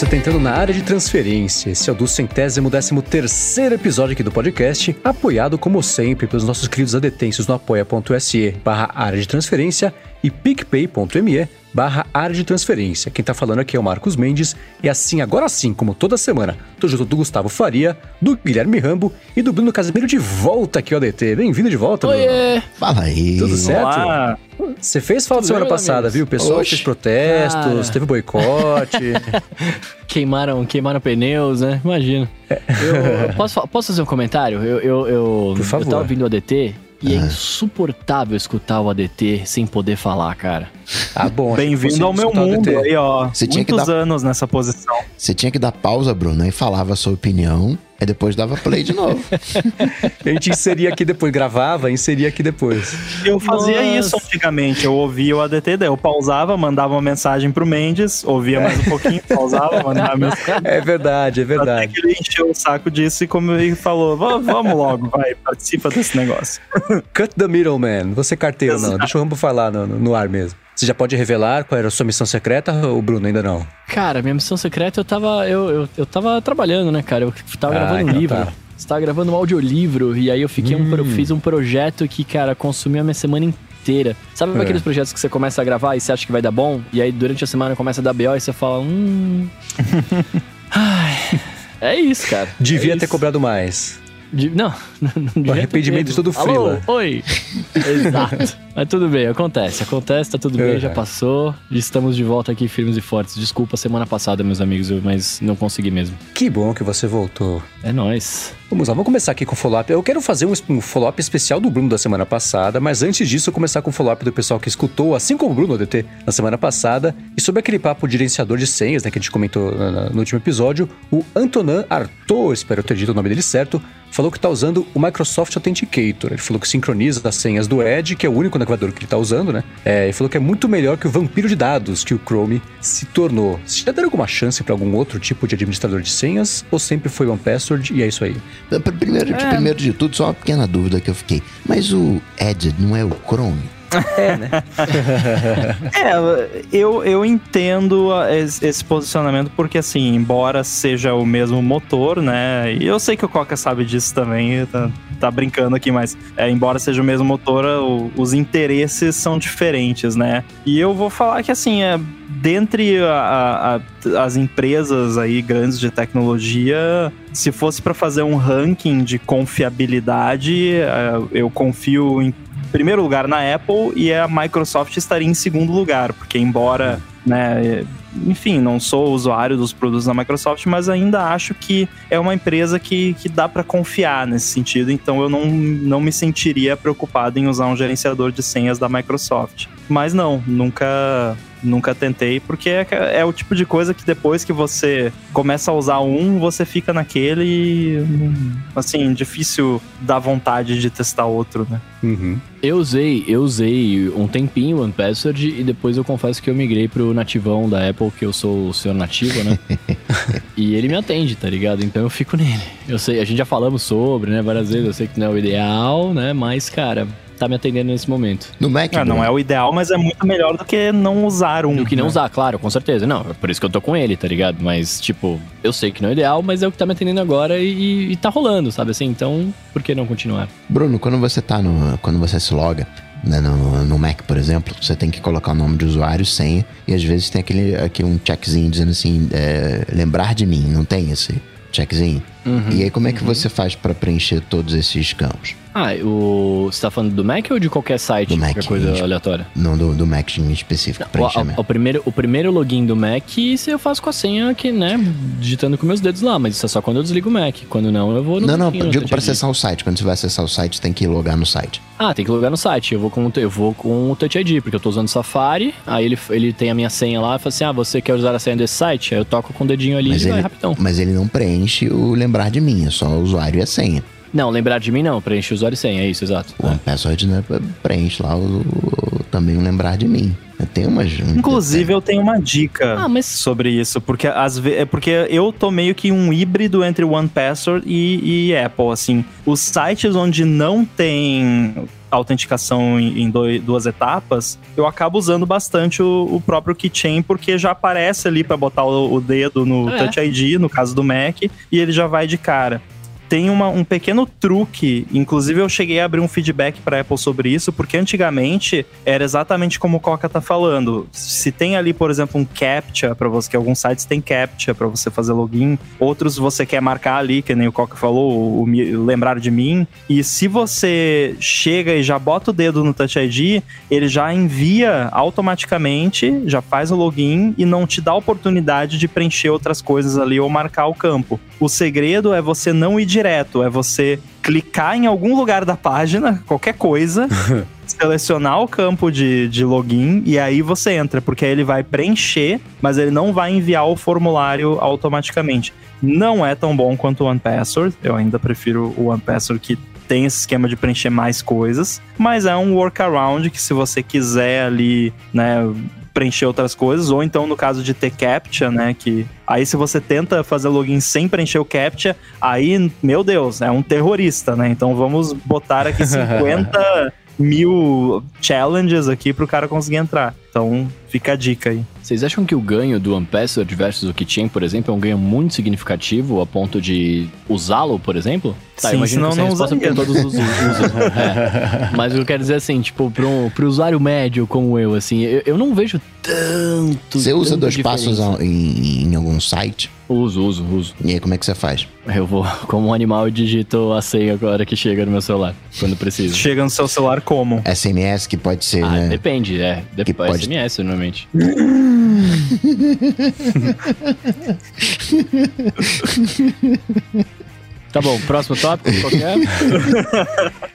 Você está entrando na área de transferência. Esse é o do centésimo décimo terceiro episódio aqui do podcast, apoiado como sempre pelos nossos queridos adetêncios no apoia.se barra área de transferência e picpay.me barra área de transferência. Quem tá falando aqui é o Marcos Mendes e assim, agora sim, como toda semana, tô junto do Gustavo Faria, do Guilherme Rambo e do Bruno Casimiro de volta aqui ao ADT. Bem-vindo de volta, Bruno. Oiê! Fala aí. Tudo certo? Olá. Você fez falta Tudo semana bem, passada, amigos? viu? O pessoal Oxe. fez protestos, Cara. teve boicote. Queimaram, queimaram pneus, né? Imagina. Eu, posso, fa- posso fazer um comentário? Eu, eu, eu, Por favor. eu tava ouvindo o ADT e é Ah. insuportável escutar o ADT sem poder falar, cara. Ah, bom. Bem-vindo ao meu mundo ADT. aí, ó. Você tinha que Muitos dar- anos nessa posição. Você tinha que dar pausa, Bruno, aí falava a sua opinião, aí depois dava play de novo. A gente inseria aqui depois, gravava, inseria aqui depois. Eu fazia Nossa. isso antigamente. Eu ouvia o ADT, daí eu pausava, mandava uma mensagem pro Mendes, ouvia mais um pouquinho, pausava, mandava mensagem. É verdade, é Até verdade. que ele encheu o saco disso e, como ele falou, "Va- vamos logo, vai, participa desse negócio. Cut the middleman. Você carteiro não. Deixa o Rambo falar no, no ar mesmo. Você já pode revelar qual era a sua missão secreta, ou Bruno ainda não? Cara, minha missão secreta eu tava. Eu, eu, eu tava trabalhando, né, cara? Eu tava Ah, gravando um então livro. tá. Você tava gravando um audiolivro, e aí eu fiquei um, pro- Hum. fiz um projeto que, cara, consumiu a minha semana inteira. Sabe É. aqueles projetos que você começa a gravar e você acha que vai dar bom? E aí durante a semana começa a dar BO e você fala, hum. Ai. É isso, cara. Devia É ter isso. cobrado mais. De- não, devia ter arrependimento de todo Alô, frila. Oi. Exato. Mas tudo bem, acontece. Acontece, tá tudo bem, já Uhum. passou. Estamos de volta aqui firmes e fortes. Desculpa semana passada, meus amigos, mas não consegui mesmo. Que bom que você voltou. É nóis. Vamos lá, vamos começar aqui com o follow-up. Eu quero fazer um, follow-up especial do Bruno da semana passada, mas antes disso, começar com o follow-up do pessoal que escutou, assim como o Bruno DT, na semana passada. E sobre aquele papo de gerenciador de senhas, né, que a gente comentou no último episódio, o Antonin Arthur, espero ter dito o nome dele certo, falou que está usando o Microsoft Authenticator. Ele falou que sincroniza as senhas do Edge, que é o único navegador que ele está usando, né? É, e falou que é muito melhor que o vampiro de dados que o Chrome se tornou. Vocês já deram alguma chance para algum outro tipo de administrador de senhas? Ou sempre foi One E é isso aí? Primeiro, É. primeiro de tudo, só uma pequena dúvida que eu fiquei. Mas o Edge não é o Chrome? É, eu, eu entendo esse posicionamento porque, assim, embora seja o mesmo motor, né? E eu sei que o Coca sabe disso também, tá, tá brincando aqui, mas é, embora seja o mesmo motor, o- os interesses são diferentes, né? E eu vou falar que, assim, é, dentre a- a- as empresas aí grandes de tecnologia, se fosse para fazer um ranking de confiabilidade, é, eu confio em primeiro lugar na Apple e a Microsoft estaria em segundo lugar, porque embora, né, enfim, não sou usuário dos produtos da Microsoft, mas ainda acho que é uma empresa que, que dá para confiar nesse sentido, então eu não, não me sentiria preocupado em usar um gerenciador de senhas da Microsoft. Mas não, nunca nunca tentei, porque é, é o tipo de coisa que depois que você começa a usar um, você fica naquele e, assim, difícil dar vontade de testar outro, né? Uhum. Eu usei, eu usei um tempinho o OnePassword e depois eu confesso que eu migrei pro nativão da Apple, que eu sou o senhor nativo, né? e ele me atende, tá ligado? Então eu fico nele. Eu sei, a gente já falamos sobre, né, várias vezes, eu sei que não é o ideal, né, mas cara, tá me atendendo nesse momento. No Mac, Ah, não é o ideal, mas é muito melhor do que não usar um. Do que não né? usar, claro, com certeza. Não, é por isso que eu tô com ele, tá ligado? Mas, tipo, eu sei que não é ideal, mas é o que tá me atendendo agora e, e tá rolando, sabe assim? Então, por que não continuar? Bruno, quando você tá no. Quando você se loga. né, no, no Mac, por exemplo, você tem que colocar o nome de usuário, senha, e às vezes tem aquele, aqui um checkzinho dizendo assim, é, lembrar de mim, não tem esse checkzinho? E aí como é que você faz pra preencher todos esses campos? Ah, o... você tá falando do Mac ou de qualquer site? Do Mac, qualquer coisa aleatória? Não do, do Mac em específico, O, o- primeiro, o primeiro login do Mac, eu faço com a senha aqui, né? Digitando com meus dedos lá, mas isso é só quando eu desligo o Mac. Quando não, eu vou no Não, não, no digo pra acessar o site. Quando você vai acessar o site, você tem que logar no site. Ah, tem que logar no site. Eu vou com, o- eu vou com o Touch ID, porque eu tô usando o Safari. Aí ele, ele tem a minha senha lá e fala assim: ah, você quer usar a senha desse site? Aí eu toco com o dedinho ali Mas e vai ele, rapidão. mas ele não preenche o lembrar de mim, é só o usuário e a senha. Não, lembrar de mim não, preenche o usuário e senha, é isso, exato. O password né, preenche lá o, o- também um lembrar de mim. Tem umas. um Inclusive, eu tenho uma dica Ah, mas- sobre isso, porque às vezes. É porque eu tô meio que um híbrido entre One Password e, e Apple, assim. Os sites onde não tem autenticação em, em doi- duas etapas, eu acabo usando bastante o, o próprio keychain, porque já aparece ali para botar o, o dedo no É. Touch ID, no caso do Mac, e ele já vai de cara. Tem uma- um pequeno truque, inclusive eu cheguei a abrir um feedback para Apple sobre isso, porque antigamente era exatamente como o Coca tá falando. Se tem ali, por exemplo, um CAPTCHA para você, que alguns sites tem CAPTCHA para você fazer login, outros você quer marcar ali, que nem o Coca falou, o, o lembrar de mim. E se você chega e já bota o dedo no Touch ID, ele já envia automaticamente, já faz o login e não te dá a oportunidade de preencher outras coisas ali ou marcar o campo. O segredo é você não ir direto, é você clicar em algum lugar da página, qualquer coisa, selecionar o campo de, de login e aí você entra, porque aí ele vai preencher, mas ele não vai enviar o formulário automaticamente. Não é tão bom quanto o OnePassword, eu ainda prefiro o OnePassword que tem esse esquema de preencher mais coisas, mas é um workaround que se você quiser ali, né, preencher outras coisas, ou então no caso de ter CAPTCHA, né, que aí se você tenta fazer login sem preencher o CAPTCHA, aí, meu Deus, é um terrorista, né, então vamos botar aqui 50 mil challenges aqui pro cara conseguir entrar. Então, fica a dica aí. Vocês acham que o ganho do OnePassword versus o Keychain, por exemplo, é um ganho muito significativo a ponto de usá-lo, por exemplo? Tá, Sim, imagino senão que não resposta usaria. todos usam. usam, é. Mas eu quero dizer assim, tipo, pro, pro usuário médio como eu, assim, eu, eu não vejo tanto. Você usa dois passos diferença. ao- em, em algum site? Uso, uso, uso. E aí, como é que você faz? Eu vou, como um animal, eu digito a senha agora que chega no meu celular, quando preciso. Chega no seu celular como? SMS que pode ser, Ah, né? depende, é. Que Depois pode- SMS, tá bom, próximo tópico, qual que é?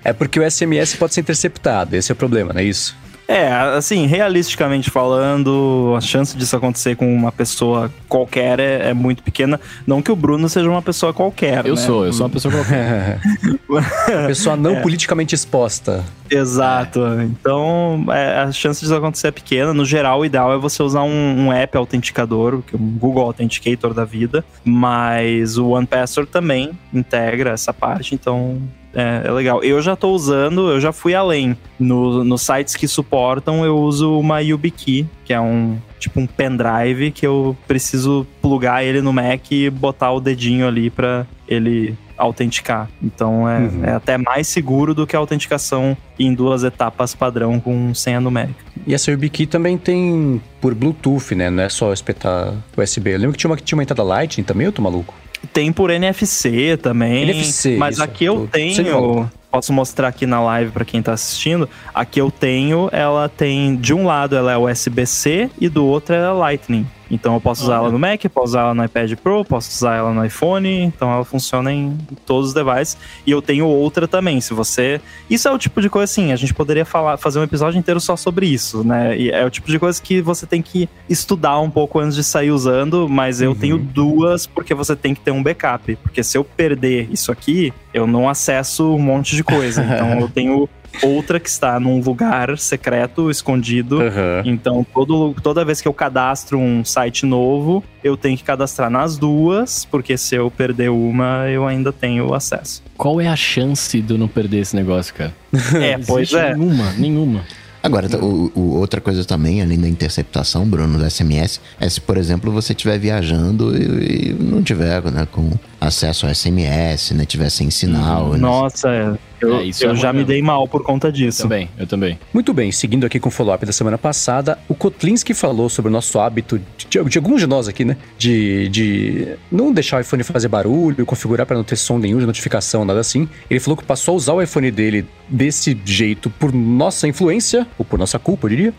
É porque o SMS pode ser interceptado, esse é o problema, não é isso? É, assim, realisticamente falando, a chance disso acontecer com uma pessoa qualquer é, é muito pequena. Não que o Bruno seja uma pessoa qualquer, Eu né? sou, eu sou uma pessoa qualquer. Pessoa não politicamente exposta. Exato. Então, é, a chance disso acontecer é pequena. No geral, o ideal é você usar um, um app autenticador, que é um Google Authenticator da vida. Mas o OnePassword também integra essa parte, então é, é legal. Eu já tô usando, eu já fui além. No, nos sites que suportam, eu uso uma YubiKey, que é um tipo um pendrive que eu preciso plugar ele no Mac e botar o dedinho ali para ele autenticar. Então é, Uhum. é até mais seguro do que a autenticação em duas etapas padrão com senha numérica. E essa YubiKey também tem por Bluetooth, né? Não é só espetar USB. Eu lembro que tinha uma que tinha uma entrada Lightning também, eu tô maluco. Tem por NFC também. NFC, mas isso. aqui eu tenho. Posso mostrar aqui na live para quem tá assistindo. Aqui eu tenho, ela tem. De um lado ela é USB-C e do outro ela é Lightning. Então eu posso usar ela no Mac, posso usar ela no iPad Pro, posso usar ela no iPhone. Então ela funciona em todos os devices. E eu tenho outra também. Se você. Isso é o tipo de coisa assim, a gente poderia falar, fazer um episódio inteiro só sobre isso, né? E é o tipo de coisa que você tem que estudar um pouco antes de sair usando, mas eu Uhum. tenho duas porque você tem que ter um backup. Porque se eu perder isso aqui, eu não acesso um monte de coisa. Então eu tenho outra que está num lugar secreto, escondido. Aham. Então, todo, toda vez que eu cadastro um site novo, eu tenho que cadastrar nas duas, porque se eu perder uma, eu ainda tenho acesso. Qual é a chance de eu não perder esse negócio, cara? É, pois é. Nenhuma, nenhuma. Agora, o, o- outra coisa também, além da interceptação, Bruno, do SMS, é se, por exemplo, você estiver viajando e, e não tiver né, com acesso ao SMS, né? Tiver sem sinal. né? Nossa, é, eu, É, isso eu é já ruim me dei mal por conta disso. Também, eu também. Muito bem, seguindo aqui com o follow-up da semana passada, o Kotlinski falou sobre o nosso hábito, de, de alguns de nós aqui, né? De, de não deixar o iPhone fazer barulho, configurar para não ter som nenhum de notificação, nada assim. Ele falou que passou a usar o iPhone dele desse jeito por nossa influência, ou por nossa culpa, eu diria.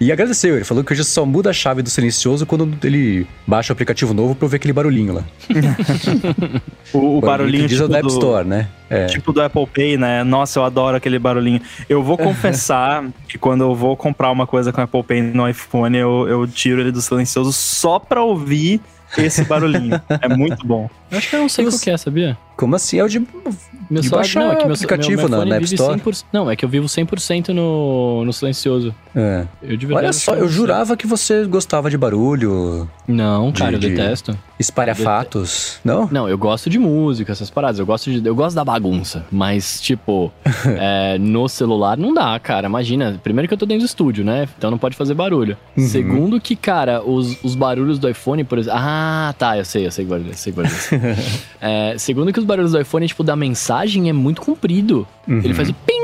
E agradeceu, ele falou que hoje só muda a chave do silencioso quando ele baixa o aplicativo novo pra ouvir aquele barulhinho lá. O, o barulhinho diz tipo o da App do, Store, né? É. tipo do Apple Pay, né? Nossa, eu adoro aquele barulhinho. Eu vou confessar que quando eu vou comprar uma coisa com Apple Pay no iPhone, eu, eu tiro ele do silencioso só pra ouvir esse barulhinho. é muito bom. Eu acho que eu não sei Eu qual que é, sabia? Como assim? É o de, Meu de só- baixar não, é que meu, aplicativo meu, meu na, fone na App Store. 100%, não, é que eu vivo 100% no, no silencioso. É. Eu de verdade Olha só, que eu jurava que você gostava de barulho, Não, cara, de- eu de- detesto. espalhafatos. Não? Não, eu gosto de música, essas paradas. Eu gosto, de, eu gosto da bagunça. Mas, tipo, é, no celular não dá, cara. Imagina. Primeiro que eu tô dentro do estúdio, né? Então não pode fazer barulho. Uhum. Segundo que, cara, os, os barulhos do iPhone, por exemplo. Ah, tá, eu sei, eu sei guardar, eu sei guardar. é, segundo que os barulhos do iPhone, tipo, da mensagem é muito comprido. Uhum. Ele faz o ping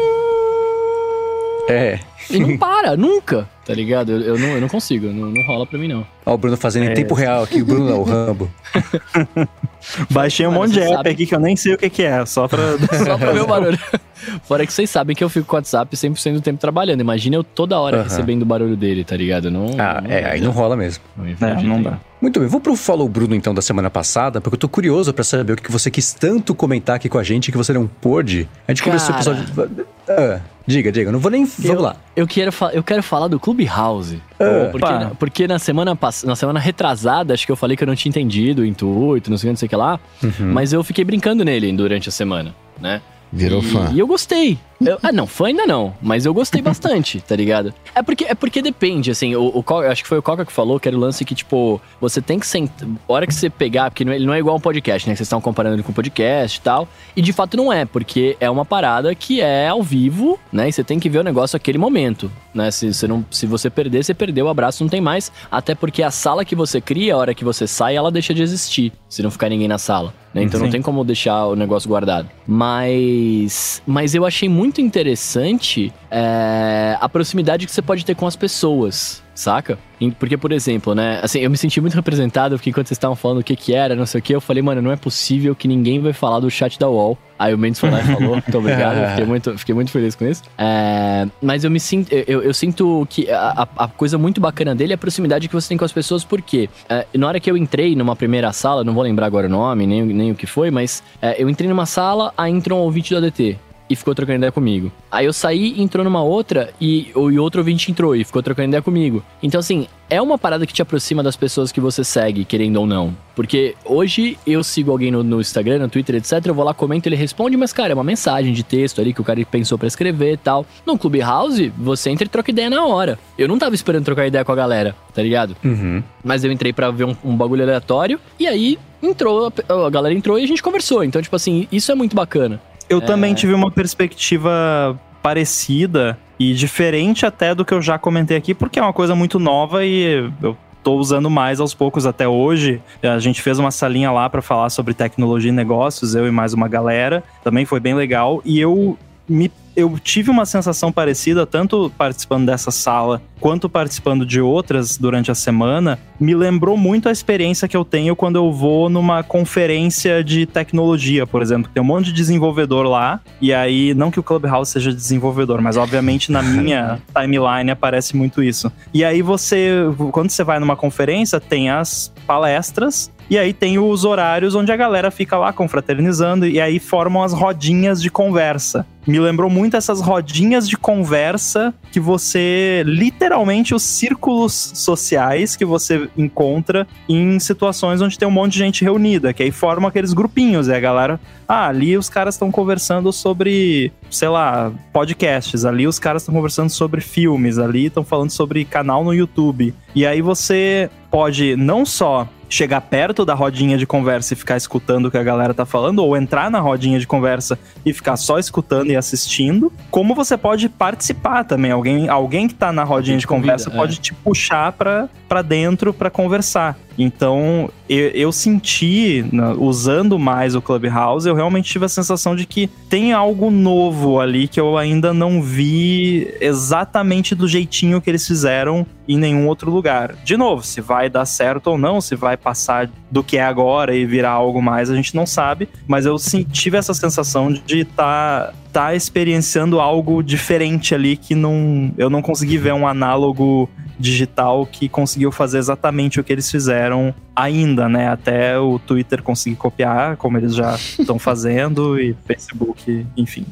É. e não para, nunca. Tá ligado? Eu, eu não, eu não consigo, não, não rola pra mim, não. Ó, o Bruno fazendo em É. tempo real aqui. O Bruno não, o Rambo. Baixei um Mano, monte de app sabe- aqui que eu nem sei o que, que é, só pra. Só pra ver o barulho. Fora que vocês sabem que eu fico com o WhatsApp 100% do tempo trabalhando. Imagina eu toda hora recebendo o barulho dele, tá ligado? Não, Ah, é, aí não rola mesmo. É, não dá. Muito bem, vou pro Follow Bruno então da semana passada, porque eu tô curioso pra saber o que que você quis tanto comentar aqui com a gente que você não pôde. A gente conversou com o Cara. pessoal de... Ah, diga, diga, eu não vou nem... Vamos lá. Eu quero, eu quero falar do Clubhouse. Ah. porque, na, porque na semana pass- na semana retrasada, acho que eu falei que eu não tinha entendido o intuito, não sei o que, não sei o que lá. Uhum. Mas eu fiquei brincando nele durante a semana, né? Virou e, fã. E eu gostei. Eu- ah, não, fã ainda não, mas eu gostei bastante, tá ligado? É porque, é porque depende, assim, o, o acho que foi o Coca que falou que era o lance que, tipo, você tem que sentar. A hora que você pegar, porque não é- ele não é igual um podcast, né? que Vocês estão comparando ele com um podcast e tal. E de fato não é, porque é uma parada que é ao vivo, né? E você tem que ver o negócio naquele momento, né? Se você, não, se você perder, você perdeu, o abraço não tem mais. Até porque a sala que você cria, a hora que você sai, ela deixa de existir, se não ficar ninguém na sala. Né? Então não Sim. tem como deixar o negócio guardado. Mas, mas eu achei muito interessante é, a proximidade que você pode ter com as pessoas, saca? Porque, por exemplo, né? Assim, eu me senti muito representado porque enquanto vocês estavam falando o que que era, não sei o que, eu falei, mano, não é possível que ninguém vai falar do chat da UOL. Aí o Mendes foi lá e falou, muito obrigado, eu fiquei muito, fiquei muito feliz com isso. É, mas eu me sinto, eu, eu sinto que a, a- a coisa muito bacana dele é a proximidade que você tem com as pessoas, porque é, na hora que eu entrei numa primeira sala, não vou lembrar agora o nome, nem, nem o que foi, mas é, eu entrei numa sala, aí entrou um ouvinte do ADT e ficou trocando ideia comigo. Aí eu saí, entrou numa outra e, o- e outro ouvinte entrou e ficou trocando ideia comigo. Então, assim, é uma parada que te aproxima das pessoas que você segue, querendo ou não. Porque hoje eu sigo alguém no, no Instagram, no Twitter, etc. Eu vou lá, comento, ele responde, mas, cara, é uma mensagem de texto ali que o cara pensou pra escrever e tal. No Clubhouse, você entra e troca ideia na hora. Eu não tava esperando trocar ideia com a galera, tá ligado? Uhum. Mas eu entrei pra ver um, um bagulho aleatório e aí entrou, a, a galera entrou e a gente conversou. Então, tipo assim, isso é muito bacana. Eu É. também tive uma perspectiva parecida e diferente até do que eu já comentei aqui, porque é uma coisa muito nova e eu tô usando mais aos poucos até hoje. A gente fez uma salinha lá para falar sobre tecnologia e negócios, eu e mais uma galera. Também foi bem legal e eu me eu tive uma sensação parecida, tanto participando dessa sala quanto participando de outras durante a semana. Me lembrou muito a experiência que eu tenho quando eu vou numa conferência de tecnologia, por exemplo. Tem um monte de desenvolvedor lá, e aí, não que o Clubhouse seja desenvolvedor, mas obviamente na minha timeline aparece muito isso. E aí você, quando você vai numa conferência, tem as palestras. E aí tem os horários onde a galera fica lá confraternizando e aí formam as rodinhas de conversa. Me lembrou muito essas rodinhas de conversa que você, literalmente, os círculos sociais que você encontra em situações onde tem um monte de gente reunida, que aí formam aqueles grupinhos, e a galera, ah, ali os caras estão conversando sobre, sei lá, podcasts, ali os caras estão conversando sobre filmes, ali estão falando sobre canal no YouTube. E aí você pode não só chegar perto da rodinha de conversa e ficar escutando o que a galera tá falando, ou entrar na rodinha de conversa e ficar só escutando e assistindo, como você pode participar também. Alguém, alguém que tá na rodinha de convida, conversa é. pode te puxar pra, pra dentro pra conversar. Então, eu, eu senti, usando mais o Clubhouse, eu realmente tive a sensação de que tem algo novo ali que eu ainda não vi exatamente do jeitinho que eles fizeram em nenhum outro lugar. De novo, se vai dar certo ou não, se vai passar do que é agora e virar algo mais, a gente não sabe. Mas eu sim, tive essa sensação de estar tá, experienciando algo diferente ali que não, eu não consegui ver um análogo digital que conseguiu fazer exatamente o que eles fizeram ainda, né? Até o Twitter conseguir copiar, como eles já estão fazendo, e Facebook, enfim.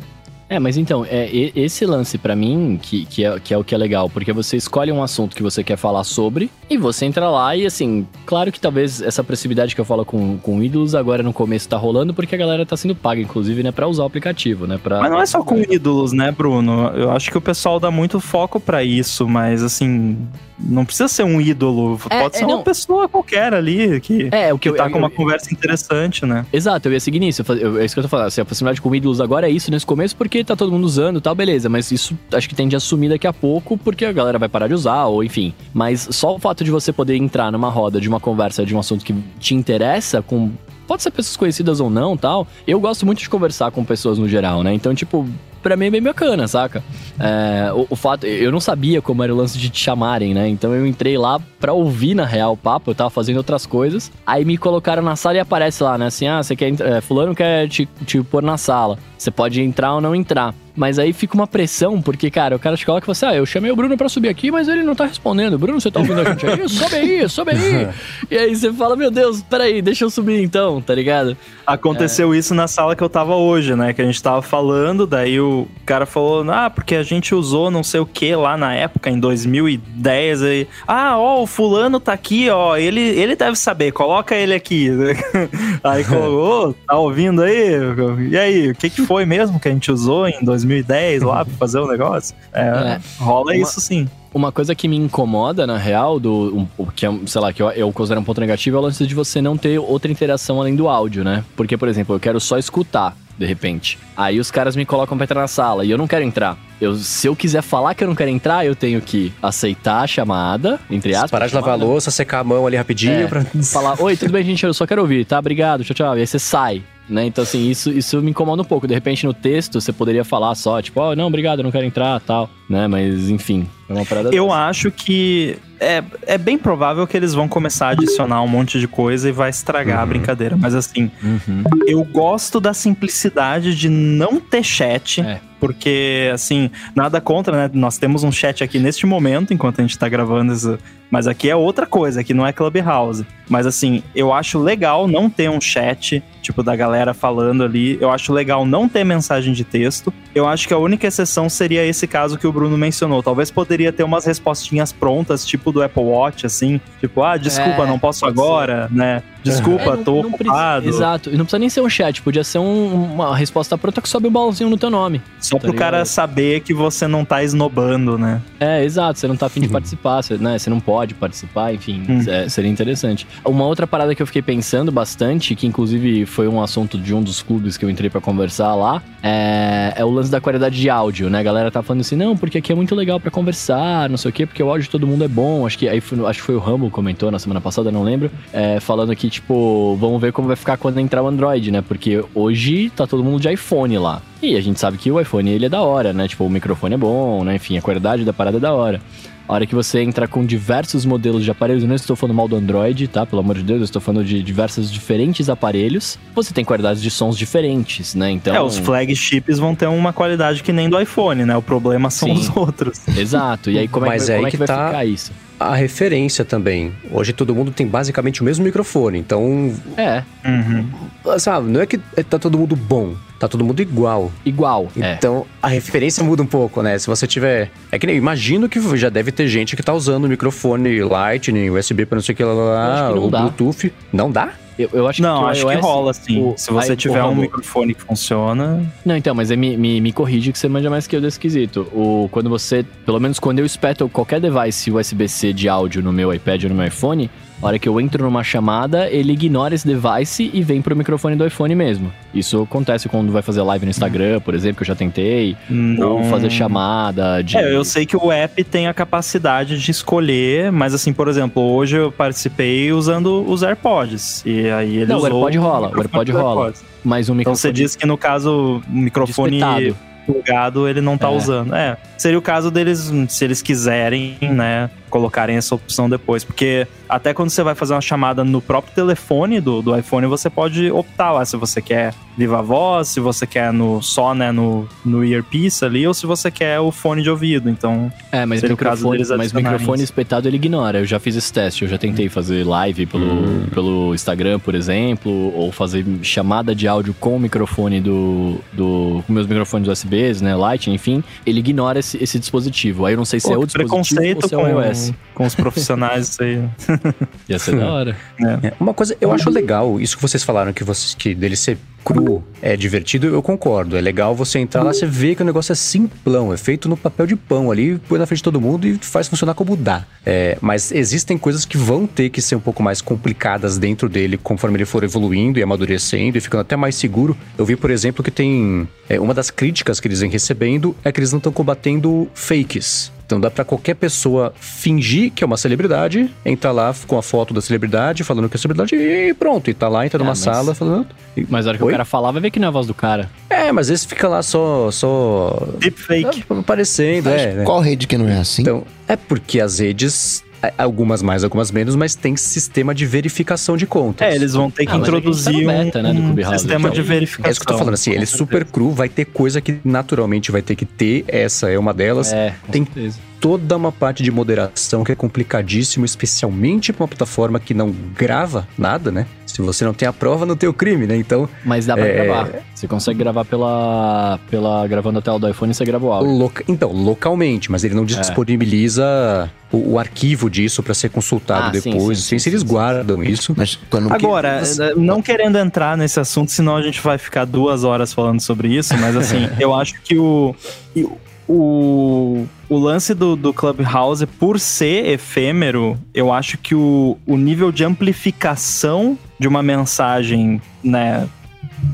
É, mas então, é, esse lance para mim que, que, é, que é o que é legal, porque você escolhe um assunto que você quer falar sobre e você entra lá e assim, claro que talvez essa proximidade que eu falo com, com ídolos agora no começo tá rolando porque a galera tá sendo paga, inclusive, né, pra usar o aplicativo, né? Pra... Mas não é só com ídolos, né, Bruno? Eu acho que o pessoal dá muito foco para isso, mas assim, não precisa ser um ídolo, é, pode é, ser uma pessoa qualquer ali que, é, o que, que tá eu, com uma eu, conversa interessante, né? Exato, eu ia seguir nisso, eu, é isso que eu tô falando, assim, a proximidade com ídolos agora é isso nesse começo porque tá todo mundo usando e tal, beleza, mas isso acho que tende a sumir daqui a pouco porque a galera vai parar de usar, ou enfim. Mas só o fato de você poder entrar numa roda de uma conversa de um assunto que te interessa com pode ser pessoas conhecidas ou não, tal. Eu gosto muito de conversar com pessoas no geral, né? Então, tipo, pra mim é bem bacana, saca? É, o, o, fato, eu não sabia como era o lance de te chamarem, né? Então eu entrei lá pra ouvir, na real, o papo, eu tava fazendo outras coisas. Aí me colocaram na sala e aparece lá, né? Assim, ah, você quer. É, fulano quer te, te pôr na sala. Você pode entrar ou não entrar. Mas aí fica uma pressão, porque, cara, o cara te coloca e fala assim: ah, eu chamei o Bruno pra subir aqui, mas ele não tá respondendo. Bruno, você tá ouvindo a gente aí? Sobe aí, sobe aí. e aí você fala: meu Deus, peraí, deixa eu subir então, tá ligado? Aconteceu é. isso na sala que eu tava hoje, né? Que a gente tava falando, daí o cara falou: ah, porque a gente usou não sei o que lá na época, em 2010. Aí, ah, ó, o fulano tá aqui, ó, ele, ele deve saber, coloca ele aqui. aí colocou: tá ouvindo aí? E aí, o que, que foi mesmo que a gente usou em 2010? 2010 lá pra fazer o negócio. É, é. Rola uma, isso sim. Uma coisa que me incomoda, na real, do um, que é, sei lá, que eu, eu considero um ponto negativo, é o lance de você não ter outra interação além do áudio, né? Porque, por exemplo, eu quero só escutar de repente. Aí os caras me colocam pra entrar na sala e eu não quero entrar. Eu, se eu quiser falar que eu não quero entrar, eu tenho que aceitar a chamada, entre aspas. Parar de lavar a louça, secar a mão ali rapidinho é, pra. Falar, oi, tudo bem, gente? Eu só quero ouvir, tá? Obrigado, tchau, tchau. E aí você sai. Né? Então, assim, isso, isso me incomoda um pouco. De repente, no texto, você poderia falar só, tipo, ó, oh, não, obrigado, eu não quero entrar, tal, né? Mas, enfim, é uma parada Eu dessa. acho que é, é bem provável que eles vão começar a adicionar um monte de coisa e vai estragar uhum. a brincadeira. Mas, assim, uhum. eu gosto da simplicidade de não ter chat. É porque, assim, nada contra, né? Nós temos um chat aqui neste momento, enquanto a gente tá gravando isso. Mas aqui é outra coisa, aqui não é Clubhouse. Mas, assim, eu acho legal não ter um chat, tipo, da galera falando ali. Eu acho legal não ter mensagem de texto. Eu acho que a única exceção seria esse caso que o Bruno mencionou. Talvez poderia ter umas respostinhas prontas, tipo do Apple Watch, assim. Tipo, ah, desculpa, é, não posso agora, ser. né? Desculpa, é, não, tô não ocupado. Exato. E não precisa nem ser um chat, podia ser um, uma resposta pronta que sobe o um balãozinho no teu nome. Só tá pro ligado? cara saber que você não tá esnobando, né? É, exato. Você não tá afim de participar, você, né? Você não pode participar, enfim. Hum. É, seria interessante. Uma outra parada que eu fiquei pensando bastante, que inclusive foi um assunto de um dos clubes que eu entrei para conversar lá, é, é, o lance da qualidade de áudio, né? A galera tá falando assim, não, porque aqui é muito legal para conversar, não sei o quê, porque o áudio de todo mundo é bom. Acho que aí foi, acho que foi o Rambo comentou na semana passada, não lembro, é, falando que tipo, vamos ver como vai ficar quando entrar o Android, né? Porque hoje tá todo mundo de iPhone lá. E a gente sabe que o iPhone ele é da hora, né? Tipo, o microfone é bom, né? Enfim, a qualidade da parada é da hora. A hora que você entra com diversos modelos de aparelhos, eu não estou falando mal do Android, tá? Pelo amor de Deus, eu estou falando de diversos diferentes aparelhos. Você tem qualidades de sons diferentes, né? Então. É, os flagships vão ter uma qualidade que nem do iPhone, né? O problema são Sim. os outros. Exato. E aí, como Mas é, que, como é que vai tá... ficar isso? a referência também. Hoje todo mundo tem basicamente o mesmo microfone, então. É. Uhum. Sabe, não é que tá todo mundo bom, tá todo mundo igual. Igual. É. Então é. a referência muda um pouco, né? Se você tiver. É que nem. Imagino que já deve ter gente que tá usando o microfone Lightning, USB para não sei o que lá, o dá. Bluetooth. Não dá? Eu, eu acho não, que acho iOS, que rola, sim. O, Se você tiver um microfone que funciona. Não, então, mas me, me, me corrige que você manja mais que eu desse quesito. O, quando você, pelo menos quando eu espeto qualquer device USB-C de áudio no meu iPad ou no meu iPhone, a hora que eu entro numa chamada, ele ignora esse device e vem pro microfone do iPhone mesmo. Isso acontece quando vai fazer live no Instagram, por exemplo, que eu já tentei. Não. Ou fazer chamada de... É, eu sei que o app tem a capacidade de escolher, mas assim, por exemplo, hoje eu participei usando os AirPods. E aí ele Não, o AirPod rola, o AirPod rola. Mas um microfone... Então você disse que no caso, o microfone... plugado ele não tá é. usando. É, seria o caso deles, se eles quiserem, né, colocarem essa opção depois. Porque até quando você vai fazer uma chamada no próprio telefone do, do iPhone, você pode optar lá se você quer viva voz, se você quer no só, né, no, no earpiece ali, ou se você quer o fone de ouvido. Então, é, mas o caso deles mas o microfone isso. espetado ele ignora. Eu já fiz esse teste, eu já tentei fazer live pelo, hum. pelo Instagram, por exemplo, ou fazer chamada de áudio com o microfone do, do com meus microfones USBs, né, Lightning, enfim, ele ignora esse, esse dispositivo. Aí eu não sei se Pô, é o dispositivo preconceito ou se é o iOS. Com os profissionais isso aí. Ia ser da hora. É, Uma coisa, eu acho legal, isso que vocês falaram, que, vocês, que dele ser cru é divertido, eu concordo. É legal você entrar lá, você vê que o negócio é simplão, é feito no papel de pão ali, põe na frente de todo mundo e faz funcionar como dá. É, mas existem coisas que vão ter que ser um pouco mais complicadas dentro dele conforme ele for evoluindo e amadurecendo e ficando até mais seguro. Eu vi, por exemplo, que tem. é, uma das críticas que eles vêm recebendo é que eles não estão combatendo fakes. Então dá pra qualquer pessoa fingir que é uma celebridade, entrar lá com a foto da celebridade, falando que é celebridade e pronto. E tá lá, entra numa mas- sala falando. Mas a hora que Oi? o cara falar, vai ver que não é a voz do cara. É, mas esse fica lá só. só. Deepfake. aparecendo, Mas é. né? Qual rede que não é assim? Então, é porque as redes. Algumas mais, algumas menos, mas tem sistema de verificação de contas. É, eles vão ter que Ah, tá introduzir beta, um, né, do um sistema então. de verificação. É isso que eu tô falando, assim, ele é super cru, vai ter coisa que naturalmente vai ter que ter, essa é uma delas. É, com Tem certeza. Toda uma parte de moderação que é complicadíssimo, especialmente pra uma plataforma que não grava nada, né? Se você não tem a prova, não tem o crime, né? Então, Mas dá pra É. gravar. Você consegue gravar pela, pela. gravando a tela do iPhone e você grava o áudio. loca- então localmente, mas ele não disponibiliza o, o arquivo disso pra ser consultado Ah, sim, depois. sim, Sem se sim, eles sim. guardam isso. Mas quando que- Agora, eh, não querendo entrar nesse assunto, senão a gente vai ficar duas horas falando sobre isso, mas assim, eu acho que o. O, o lance do, do Clubhouse, por ser efêmero, eu acho que o, o nível de amplificação de uma mensagem, né,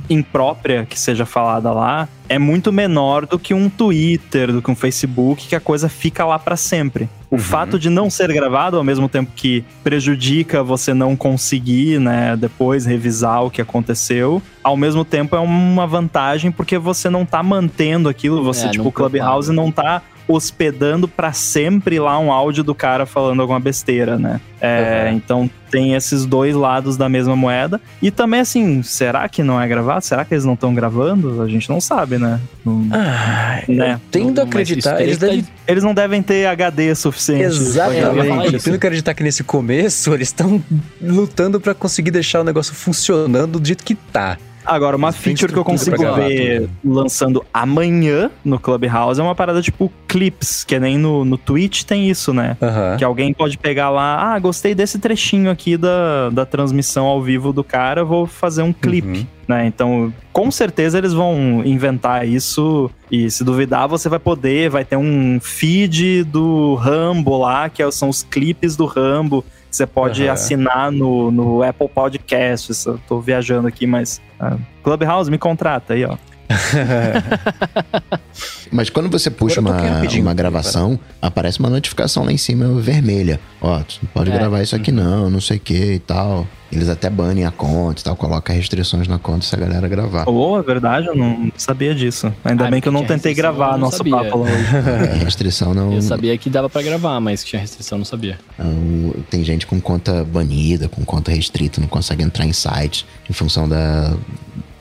imprópria que seja falada lá é muito menor do que um Twitter, do que um Facebook, que a coisa fica lá pra sempre. O fato de não ser gravado, ao mesmo tempo que prejudica você não conseguir, né, depois revisar o que aconteceu, ao mesmo tempo é uma vantagem porque você não tá mantendo aquilo, você, É, tipo, o Clubhouse não tá hospedando pra sempre lá um áudio do cara falando alguma besteira, né? É, Uhum. Então tem esses dois lados da mesma moeda. E também, assim, será que não é gravado? Será que eles não estão gravando? A gente não sabe, né? Não- Ah, Né? eu tendo a Mas acreditar, eles devem Eles não devem ter HD suficiente. Exatamente. Eu tendo que acreditar que nesse começo eles estão lutando pra conseguir deixar o negócio funcionando do jeito que tá. Agora, uma feature que eu consigo ver lançando amanhã no Clubhouse é uma parada tipo clips, que nem no, no Twitch tem isso, né? Aham. Que alguém pode pegar lá, ah, gostei desse trechinho aqui da, da transmissão ao vivo do cara, vou fazer um clipe. Uhum. Né? Então, com certeza eles vão inventar isso e se duvidar, você vai poder, vai ter um feed do Rambo lá, que é- são os clipes do Rambo. Você pode Aham. assinar no, no Apple Podcasts. Eu tô viajando aqui, mas. ah, Clubhouse, me contrata aí, ó. Mas quando você puxa uma, uma gravação, aparece uma notificação lá em cima vermelha. Ó, tu não pode É. gravar isso aqui não, não sei o que e tal. Eles até banem a conta e tal, coloca restrições na conta se a galera gravar. Ou é verdade, eu não sabia disso. Ainda Ah, bem que eu não tentei gravar não nosso sabia. papo lá hoje. É, restrição não. Eu sabia que dava pra gravar, mas que tinha restrição, não sabia. não- Tem gente com conta banida, com conta restrita, não consegue entrar em sites em função da.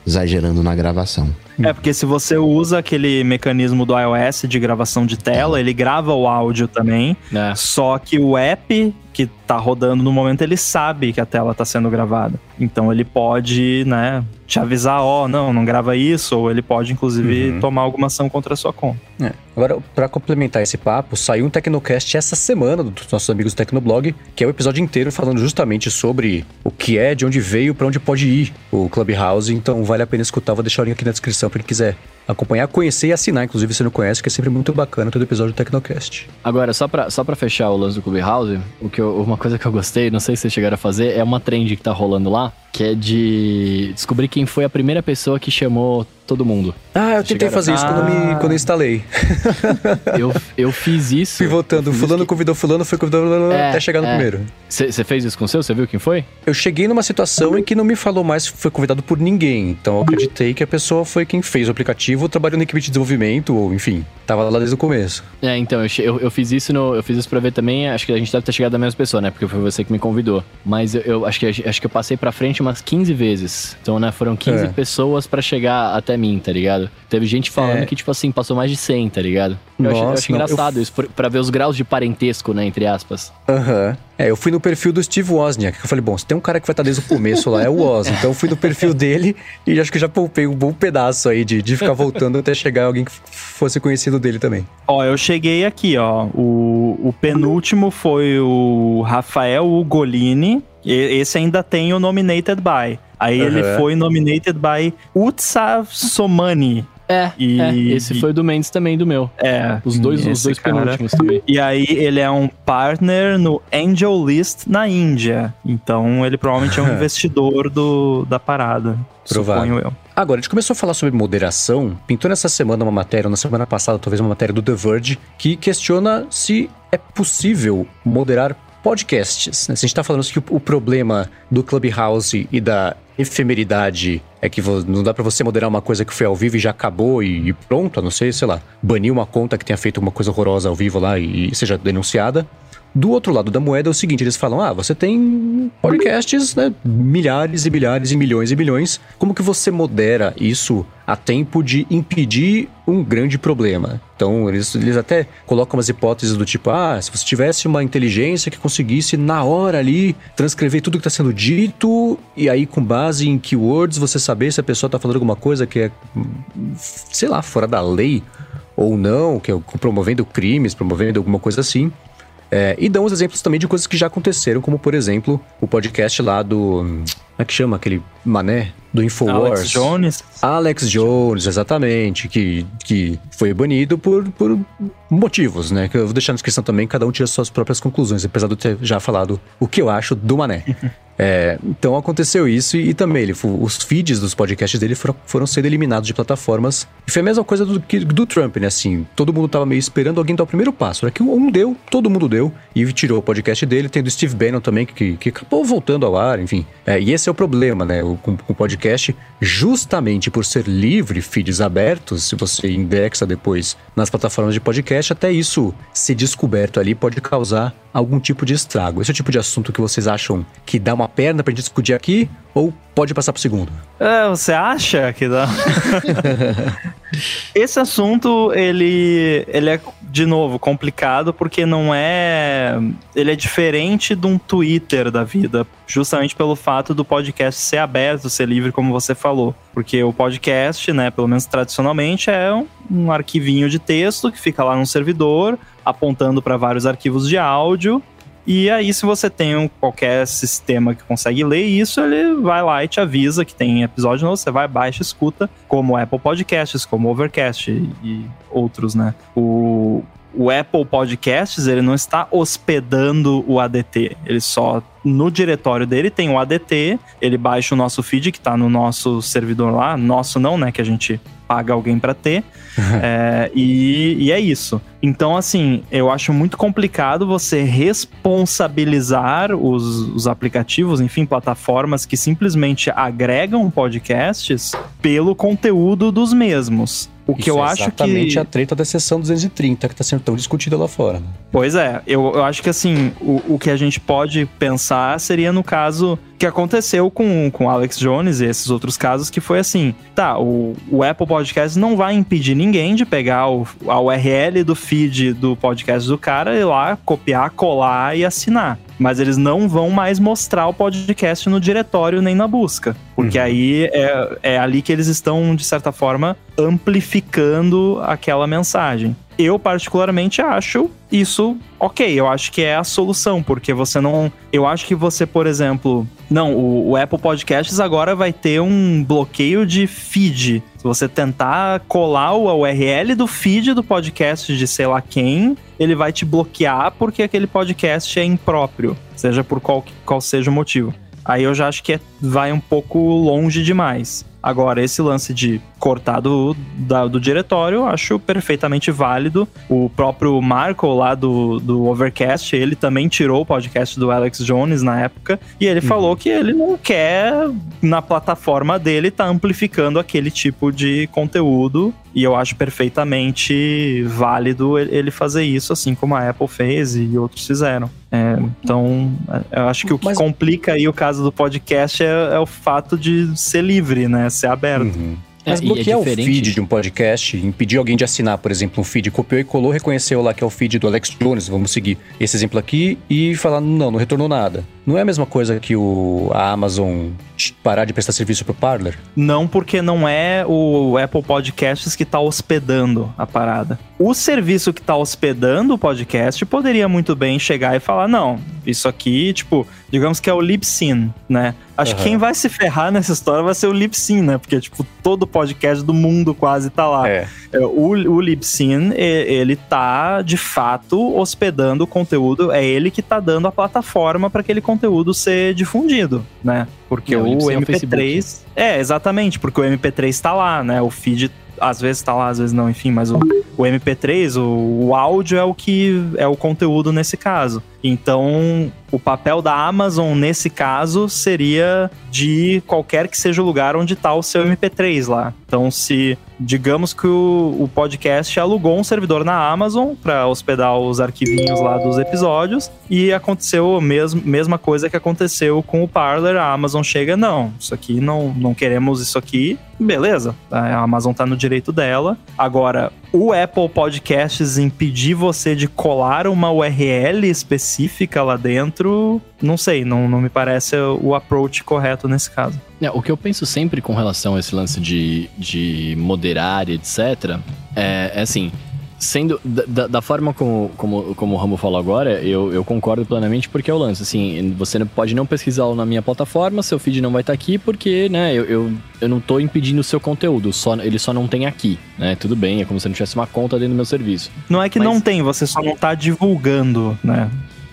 exagerando na gravação. É, porque se você usa aquele mecanismo do iOS de gravação de tela, ele grava o áudio também. É. Só que o app que tá rodando no momento, ele sabe que a tela tá sendo gravada. Então ele pode, né, te avisar, ó, não, não grava isso, ou ele pode, inclusive, Uhum. tomar alguma ação contra a sua conta. É. Agora, pra complementar esse papo, saiu um Tecnocast essa semana dos nossos amigos do Tecnoblog, que é o episódio inteiro falando justamente sobre o que é, de onde veio, pra onde pode ir o Clubhouse. Então vale a pena escutar, vou deixar o link aqui na descrição pra quem quiser acompanhar, conhecer e assinar. Inclusive, se não conhece, que é sempre muito bacana todo episódio do Tecnocast. Agora, só pra, só pra fechar o lance do Clubhouse, o que eu- uma coisa que eu gostei, não sei se vocês chegaram a fazer, é uma trend que tá rolando lá, que é de descobrir quem foi a primeira pessoa que chamou todo mundo. Ah, eu tentei Chegaram- fazer isso quando, me, Ah. quando eu instalei. Eu, eu fiz isso. Fui votando, eu fiz fulano isso convidou fulano, foi convidando fulano, É, até chegar no é. primeiro. Você fez isso com o seu? Você viu quem foi? Eu cheguei numa situação em que não me falou mais que foi convidado por ninguém. Então eu acreditei que a pessoa foi quem fez o aplicativo, trabalhou na equipe de desenvolvimento, ou enfim, tava lá desde o começo. É, então, eu, eu, fiz isso no, eu fiz isso pra ver também, acho que a gente deve ter chegado da mesma pessoa, né? Porque foi você que me convidou. Mas eu, eu acho, que, acho que eu passei pra frente umas 15 vezes. Então, né, foram 15 É. pessoas pra chegar até mim, tá ligado? Teve gente falando É. que, tipo assim, passou mais de 100, tá ligado? Eu, achei, eu Nossa, achei não, eu- engraçado isso, pra ver os graus de parentesco, né, entre aspas. Aham. É, eu fui no perfil do Steve Wozniak, que eu falei, bom, se tem um cara que vai estar desde o começo lá, é o Woz. Então eu fui no perfil dele e acho que já poupei um bom pedaço aí de, de ficar voltando até chegar alguém que fosse conhecido dele também. Ó, eu cheguei aqui, ó. O, o penúltimo foi o Rafael Ugolini. Esse ainda tem o Nominated By. Aí uhum. ele foi nominated by Utsav Somani. É, e, é, esse foi do Mendes também, do meu. É. Os dois, os dois penúltimos também. E aí ele é um partner no Angel List na Índia. Então ele provavelmente é um investidor do, da parada. Provável. Suponho eu. Agora, a gente começou a falar sobre moderação. Pintou nessa semana uma matéria, ou na semana passada, talvez uma matéria do The Verge, que questiona se é possível moderar podcasts. Né? Se a gente está falando que o, o, problema do Clubhouse e da efemeridade é que não dá para você moderar uma coisa que foi ao vivo e já acabou e, pronto, a não ser, sei lá, banir uma conta que tenha feito uma coisa horrorosa ao vivo lá e, e seja denunciada. Do outro lado da moeda é o seguinte, eles falam, ah, você tem podcasts, né, milhares e milhares e milhões e milhões, como que você modera isso a tempo de impedir um grande problema? Então, eles, eles até colocam umas hipóteses do tipo, ah, se você tivesse uma inteligência que conseguisse na hora ali transcrever tudo que está sendo dito e aí com base em keywords você saber se a pessoa está falando alguma coisa que é, sei lá, fora da lei ou não, que é promovendo crimes, promovendo alguma coisa assim, é, e dão os exemplos também de coisas que já aconteceram, como por exemplo o podcast lá do. Como é que chama aquele mané? Do Infowars. Alex Jones. Alex Jones, exatamente. Que, que foi banido por, por motivos, né? Que eu vou deixar na descrição também, cada um tira suas próprias conclusões, apesar de eu ter já falado o que eu acho do mané. É, então aconteceu isso e, e, também ele, os feeds dos podcasts dele foram, foram sendo eliminados de plataformas. E foi a mesma coisa do, do Trump, né? Assim, todo mundo tava meio esperando alguém dar o primeiro passo. Era que um deu, todo mundo deu e tirou o podcast dele. Tem do Steve Bannon também, que, que acabou voltando ao ar, enfim. É, e esse é o problema, né? O, com, o podcast, justamente por ser livre, feeds abertos, se você indexa depois nas plataformas de podcast, até isso ser descoberto ali pode causar algum tipo de estrago. Esse é o tipo de assunto que vocês acham que dá uma perna pra gente discutir aqui ou pode passar pro segundo? É, você acha que dá? Esse assunto, ele, ele é, de novo, complicado porque não é. Ele é diferente de um Twitter da vida, justamente pelo fato do podcast ser aberto, ser livre, como você falou. Porque o podcast, né, pelo menos tradicionalmente, é um, um arquivinho de texto que fica lá no servidor, apontando para vários arquivos de áudio e aí, se você tem qualquer sistema que consegue ler isso, ele vai lá e te avisa que tem episódio novo, você vai, baixa, escuta, como Apple Podcasts, como Overcast e outros, né? O, o Apple Podcasts, ele não está hospedando o ADT, ele só no diretório dele tem o ADT, ele baixa o nosso feed que está no nosso servidor lá, nosso não, né, que a gente paga alguém para ter. é, e, e, é isso. Então, assim, eu acho muito complicado você responsabilizar os, os aplicativos, enfim, plataformas que simplesmente agregam podcasts pelo conteúdo dos mesmos. O que Isso eu é acho exatamente que. Exatamente a treta da sessão 230 que está sendo tão discutida lá fora. Né? Pois é, eu, eu acho que assim, o, o que a gente pode pensar seria no caso que aconteceu com, com Alex Jones e esses outros casos, que foi assim: tá, o, o Apple Podcast não vai impedir ninguém de pegar o, a URL do feed do podcast do cara e lá copiar, colar e assinar. Mas eles não vão mais mostrar o podcast no diretório nem na busca. Porque uhum. aí é, é ali que eles estão, de certa forma, amplificando aquela mensagem eu particularmente acho isso ok. Eu acho que é a solução, porque você não. Eu acho que você, por exemplo. Não, o, o Apple Podcasts agora vai ter um bloqueio de feed. Se você tentar colar o URL do feed do podcast de sei lá quem, ele vai te bloquear porque aquele podcast é impróprio, seja por qual, qual seja o motivo. Aí eu já acho que é, vai um pouco longe demais. Agora, esse lance de cortar do, da, do diretório, eu acho perfeitamente válido. O próprio Marco lá do, do Overcast, ele também tirou o podcast do Alex Jones na época, e ele uhum. falou que ele não quer, na plataforma dele, tá amplificando aquele tipo de conteúdo. E eu acho perfeitamente válido ele fazer isso, assim como a Apple fez e outros fizeram. É, então, eu acho que o que Mas... complica aí o caso do podcast é, é, o fato de ser livre, né? Ser aberto. Uhum. Mas É, e é bloquear o diferente. feed de um podcast, impedir alguém de assinar, por exemplo, um feed, copiou e colou, reconheceu lá que é o feed do Alex Jones, vamos seguir esse exemplo aqui, e falar, não, não retornou nada. Não é a mesma coisa que o, a Amazon parar de prestar serviço pro Parler? Não, porque não é o Apple Podcasts que tá hospedando a parada. O serviço que tá hospedando o podcast poderia muito bem chegar e falar: não, isso aqui, tipo, digamos que é o Libsyn, né? Acho que Aham. quem vai se ferrar nessa história vai ser o Libsyn, né? Porque, tipo, todo podcast do mundo quase tá lá. É. É, O, o Libsyn, e- ele tá, de fato, hospedando o conteúdo. É ele que tá dando a plataforma para aquele conteúdo ser difundido, né? Porque É, o é o MP3... É, exatamente, porque o MP3 tá lá, né? O feed às vezes tá lá, às vezes não, enfim, mas o, o MP3, o, o áudio é o que é o conteúdo nesse caso. Então, o papel da Amazon nesse caso seria de qualquer que seja o lugar onde tá o seu MP3 lá. Então, se digamos que o, o podcast alugou um servidor na Amazon para hospedar os arquivinhos lá dos episódios e aconteceu a mes mesma coisa que aconteceu com o Parler, a Amazon chega, não, isso aqui não, não queremos isso aqui, beleza, a Amazon tá no direito dela. Agora, o Apple Podcasts impedir você de colar uma URL específica lá dentro, não sei, não, não me parece o approach correto nesse caso. É, o que eu penso sempre com relação a esse lance de, de moderar etc. É, é assim. Sendo da, da- forma como, como, como o Rambo falou agora, eu, eu concordo plenamente porque é o lance. Assim, você pode não pesquisá-lo na minha plataforma, seu feed não vai estar aqui porque, né, eu, eu, eu não tô impedindo o seu conteúdo, só, ele só não tem aqui, né? Tudo bem, é como se eu não tivesse uma conta dentro do meu serviço. Não é que Mas- não tem, você só não tá divulgando, né?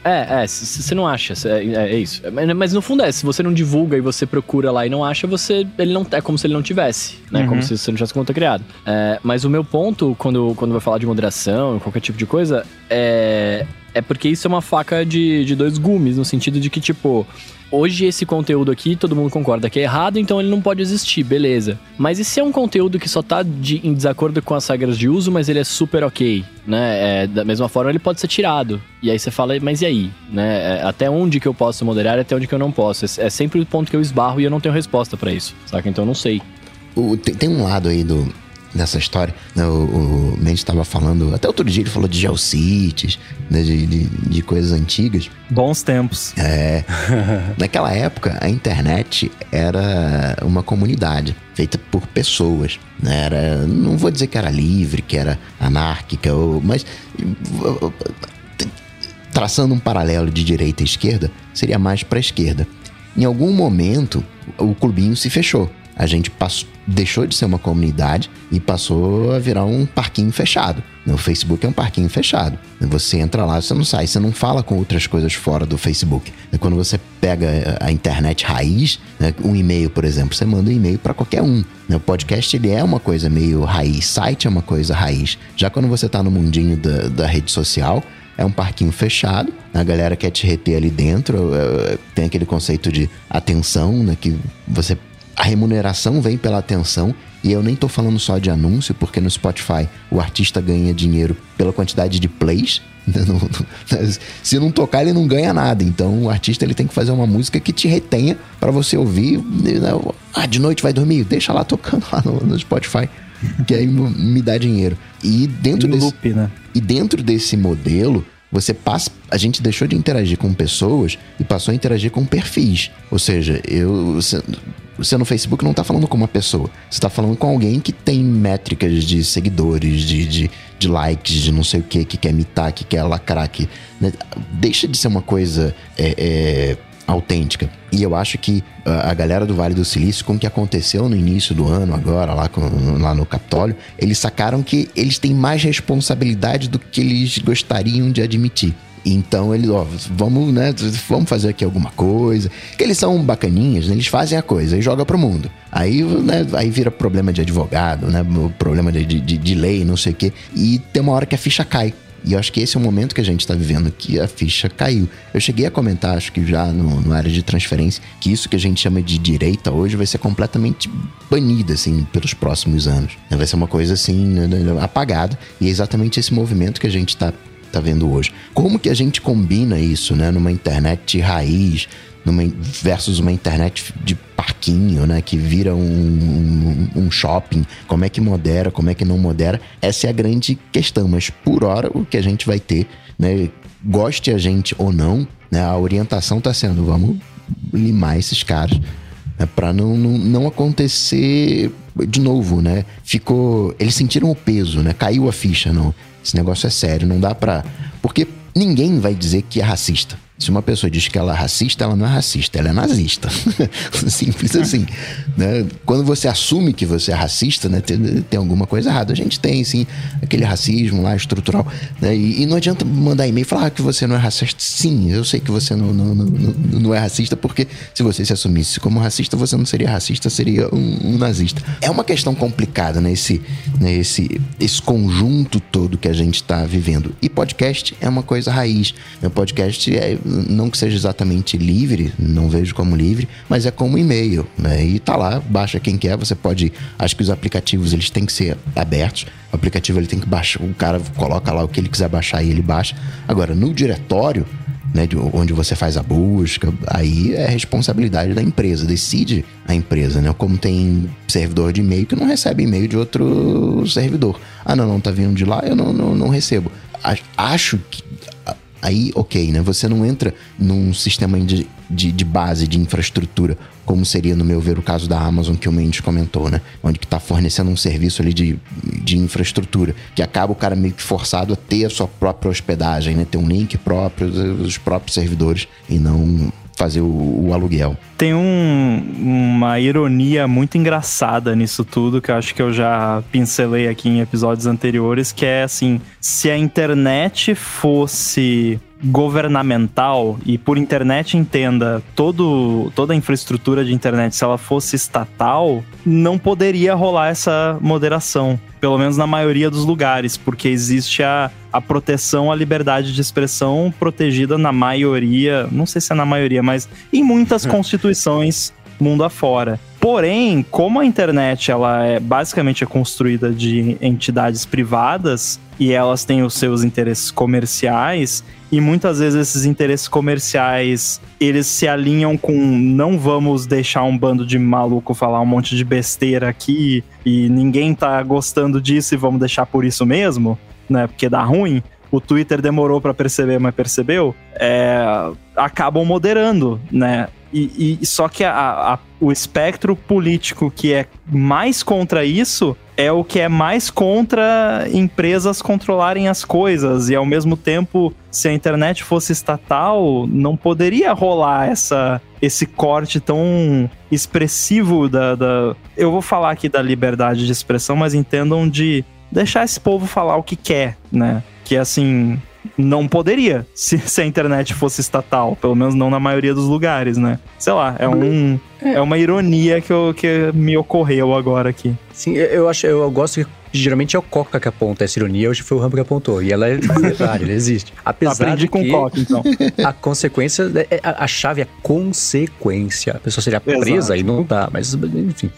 É, é, você não acha, cê- é, é isso. Mas, mas no fundo é, se você não divulga e você procura lá e não acha, você ele não é como se ele não tivesse, né? Uhum. Como se você não tivesse conta criada. É, mas o meu ponto, quando, quando vai falar de moderação, qualquer tipo de coisa, é, é porque isso é uma faca de, de dois gumes, no sentido de que, tipo, hoje esse conteúdo aqui, todo mundo concorda que é errado, então ele não pode existir, beleza. Mas e se é um conteúdo que só tá de- em desacordo com as regras de uso, mas ele é super ok, né? É, da mesma forma, ele pode ser tirado. E aí você fala, mas e aí? Né? É, até onde que eu posso moderar até onde que eu não posso? É, é sempre o ponto que eu esbarro e eu não tenho resposta pra isso, saca? Então eu não sei. O- tem, tem um lado aí do, dessa história, né? O, o Mendes estava falando, até outro dia ele falou de geocities, né? de, de, de coisas antigas. Bons tempos. É, naquela época a internet era uma comunidade feita por pessoas, né? Era, não vou dizer que era livre, que era anárquica, ou, mas traçando um paralelo de direita e esquerda, seria mais para a esquerda. Em algum momento, o clubinho se fechou. A gente passou, deixou de ser uma comunidade e passou a virar um parquinho fechado. O Facebook é um parquinho fechado. Você entra lá, você não sai, você não fala com outras coisas fora do Facebook. Quando você pega a internet raiz, né, um e-mail, por exemplo, você manda um e-mail para qualquer um. né? O podcast ele é uma coisa meio raiz, site é uma coisa raiz. Já quando você está no mundinho da, da rede social, é um parquinho fechado, a galera quer te reter ali dentro, é, tem aquele conceito de atenção, né, que você a remuneração vem pela atenção e eu nem tô falando só de anúncio, porque no Spotify o artista ganha dinheiro pela quantidade de plays. né, Se não tocar, ele não ganha nada. Então o artista ele tem que fazer uma música que te retenha para você ouvir. né, Ah, de noite vai dormir? Deixa lá tocando lá no, Spotify, que aí me dá dinheiro. E dentro Em desse, loop, né? e dentro desse modelo, você passa. A gente deixou de interagir com pessoas e passou a interagir com perfis. Ou seja, eu. Você, no Facebook não tá falando com uma pessoa. Você tá falando com alguém que tem métricas de seguidores, de, de, de likes, de não sei o que, que quer mitar, que quer lacrar. Que, né? Deixa de ser uma coisa. é, é, autêntica. E eu acho que a a galera do Vale do Silício, com o que aconteceu no início do ano, agora, lá, com- lá no Capitólio, eles sacaram que eles têm mais responsabilidade do que eles gostariam de admitir. Então eles, ó, vamos, né, vamos fazer aqui alguma coisa. Que eles são bacaninhas, né, eles fazem a coisa e joga pro mundo. Aí, né, aí vira problema de advogado, né, problema de, de, de lei, não sei o quê. E tem uma hora que a ficha cai. E eu acho que esse é o momento que a gente está vivendo, que a ficha caiu. Eu cheguei a comentar, acho que já no, no área de transferência, que isso que a gente chama de direita hoje vai ser completamente banida, assim, pelos próximos anos. Vai ser uma coisa, assim, apagada. E é exatamente esse movimento que a gente está tá vendo hoje. Como que a gente combina isso, né, numa internet raiz, numa, versus uma internet de parquinho, né? Que vira um, um, um, shopping. Como é que modera, como é que não modera? Essa é a grande questão. Mas por hora, o que a gente vai ter, né? Goste a gente ou não, né? A orientação está sendo, vamos limar esses caras. Né, para não, não, não acontecer de novo, né? Ficou. Eles sentiram o peso, né? Caiu a ficha, não. Esse negócio é sério, não dá pra. Porque ninguém vai dizer que é racista. Se uma pessoa diz que ela é racista, ela não é racista, ela é nazista. Simples assim. Né? Quando você assume que você é racista, né, tem, tem, alguma coisa errada. A gente tem, sim, aquele racismo lá estrutural. Né? E, e, não adianta mandar e-mail e falar que você não é racista. Sim, eu sei que você não, não, não, não, é racista, porque se você se assumisse como racista, você não seria racista, seria um, um nazista. É uma questão complicada, né? Esse, né? esse, esse conjunto todo que a gente está vivendo. E podcast é uma coisa raiz. O podcast é não que seja exatamente livre, não vejo como livre, mas é como e-mail, né? E tá lá, baixa quem quer, você pode, acho que os aplicativos eles têm que ser abertos. O aplicativo ele tem que baixar, o cara coloca lá o que ele quiser baixar e ele baixa. Agora, no diretório, né, onde você faz a busca, aí é responsabilidade da empresa, decide a empresa, né? Como tem servidor de e-mail que não recebe e-mail de outro servidor. Ah, não, não tá vindo de lá, eu não, não, não recebo. Acho que aí ok, né? Você não entra num sistema de, de, de, base de infraestrutura, como seria, no meu ver, o caso da Amazon que o Mendes comentou, né? Onde que tá fornecendo um serviço ali de, de infraestrutura, que acaba o cara meio que forçado a ter a sua própria hospedagem, né? Ter um link próprio, os próprios servidores, e não fazer o, o aluguel. Tem um, uma ironia muito engraçada nisso tudo, que eu acho que eu já pincelei aqui em episódios anteriores, que é assim, se a internet fosse governamental e por internet entenda todo, toda a infraestrutura de internet, se ela fosse estatal, não poderia rolar essa moderação. Pelo menos na maioria dos lugares, porque existe a, a proteção à liberdade de expressão protegida na maioria, não sei se é na maioria, mas em muitas hum. constituições mundo afora. Porém, como a internet ela é basicamente é construída de entidades privadas e elas têm os seus interesses comerciais e muitas vezes esses interesses comerciais eles se alinham com não vamos deixar um bando de maluco falar um monte de besteira aqui e ninguém tá gostando disso e vamos deixar por isso mesmo, né? Porque dá ruim. O Twitter demorou para perceber, mas percebeu. É, acabam moderando, né? E, e só que a, a, o espectro político que é mais contra isso é o que é mais contra empresas controlarem as coisas. E ao mesmo tempo, se a internet fosse estatal, não poderia rolar essa, esse corte tão expressivo da, da. Eu vou falar aqui da liberdade de expressão, mas entendam de deixar esse povo falar o que quer, né? Que assim, não poderia se, se, a internet fosse estatal, pelo menos não na maioria dos lugares, né? Sei lá, é um é, é uma ironia que, eu, que me ocorreu agora aqui. Sim, eu acho, eu gosto que geralmente é o Coca que aponta essa ironia, hoje foi o Rambo que apontou. E ela é verdade, ela existe. Apesar Aprendi de com que Coca, então. a consequência, é, a, a chave é consequência. A pessoa seria presa Exato. e não dá, mas enfim.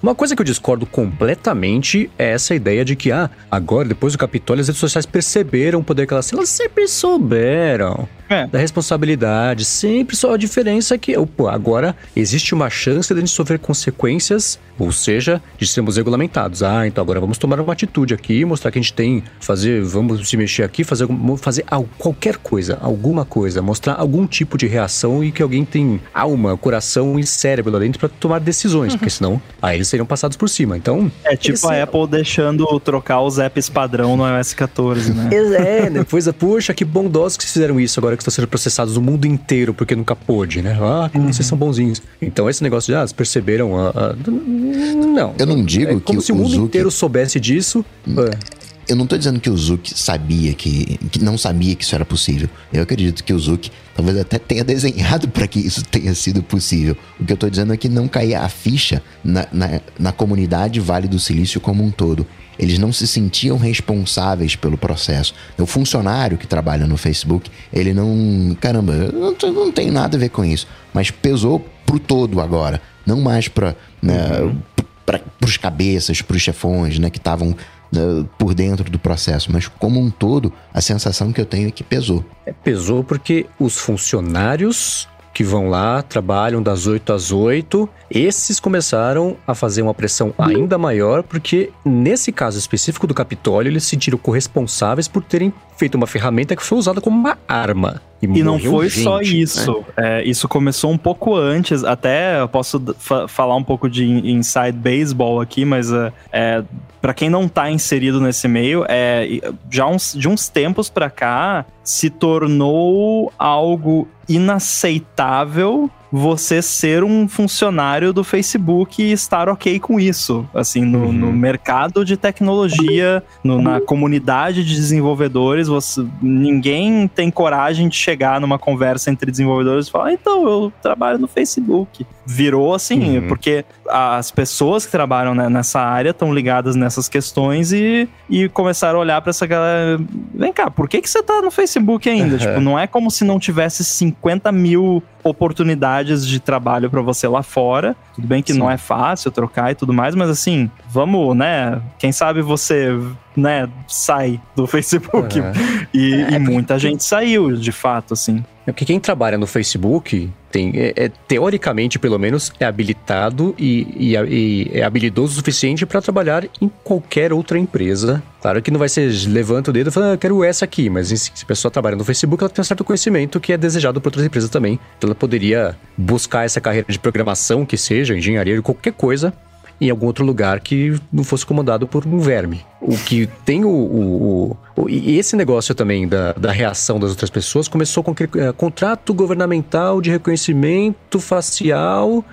Uma coisa que eu discordo completamente é essa ideia de que, ah, agora, depois do Capitólio, as redes sociais perceberam o poder que elas. Elas sempre souberam é. da responsabilidade. Sempre só a diferença é que, opa, agora existe uma chance de a gente sofrer consequências, ou seja, de sermos regulamentados. Ah, então agora vamos tomar uma atitude aqui, mostrar que a gente tem, fazer, vamos se mexer aqui, fazer, fazer qualquer coisa, alguma coisa, mostrar algum tipo de reação e que alguém tem alma, coração e cérebro lá dentro para tomar decisões, uhum. porque senão aí eles seriam passados por cima. Então. É tipo a Apple deixando trocar os apps padrão no iOS 14, né? É, né? puxa, que bondosos que fizeram isso agora que estão sendo processados no mundo inteiro porque nunca pôde, né? Ah, como uhum. vocês são bonzinhos. Então esse negócio de, ah, perceberam. Ah, ah, não. Eu não digo é que como se o mundo Zuki... inteiro soubesse disso. É. Eu não tô dizendo que o Zuki sabia que, que não sabia que isso era possível. Eu acredito que o Zuki talvez até tenha desenhado para que isso tenha sido possível. O que eu tô dizendo é que não caía a ficha na, na, na comunidade Vale do Silício como um todo. Eles não se sentiam responsáveis pelo processo. O funcionário que trabalha no Facebook, ele não. Caramba, eu não, não tem nada a ver com isso. Mas pesou pro todo agora. Não mais para né, uhum. Pra, pros cabeças, pros chefões, né, que estavam né, por dentro do processo, mas como um todo, a sensação que eu tenho é que pesou. É, pesou porque os funcionários que vão lá, trabalham das 8 às 8. Esses começaram a fazer uma pressão ainda maior, porque nesse caso específico do Capitólio, eles se sentiram corresponsáveis por terem feito uma ferramenta que foi usada como uma arma. E, e não foi gente, só isso. Né? É, isso começou um pouco antes. Até eu posso fa falar um pouco de inside baseball aqui, mas é, é para quem não tá inserido nesse meio, é, já uns, de uns tempos para cá se tornou algo inaceitável você ser um funcionário do Facebook e estar ok com isso. Assim, no, uhum. no mercado de tecnologia, no, na comunidade de desenvolvedores, você, ninguém tem coragem de chegar numa conversa entre desenvolvedores e falar: ah, então, eu trabalho no Facebook. Virou assim, uhum. porque as pessoas que trabalham né, nessa área estão ligadas nessas questões e, e começaram a olhar para essa galera. Vem cá, por que, que você tá no Facebook ainda? Uhum. Tipo, não é como se não tivesse 50 mil oportunidades de trabalho para você lá fora. Tudo bem que Sim. não é fácil trocar e tudo mais, mas assim, vamos, né? Quem sabe você, né, sai do Facebook. Uhum. E, é, e muita gente saiu, de fato, assim. É porque quem trabalha no Facebook tem, é, é, teoricamente, pelo menos, é habilitado e, e, e é habilidoso o suficiente para trabalhar em qualquer outra empresa. Claro que não vai ser levanta o dedo e fala, ah, eu quero essa aqui, mas se a pessoa trabalha no Facebook, ela tem um certo conhecimento que é desejado por outras empresas também. Então ela poderia buscar essa carreira de programação, que seja, engenharia, qualquer coisa, em algum outro lugar que não fosse comandado por um verme. O que tem o. o, o e esse negócio também da, da reação das outras pessoas começou com aquele é, contrato governamental de reconhecimento facial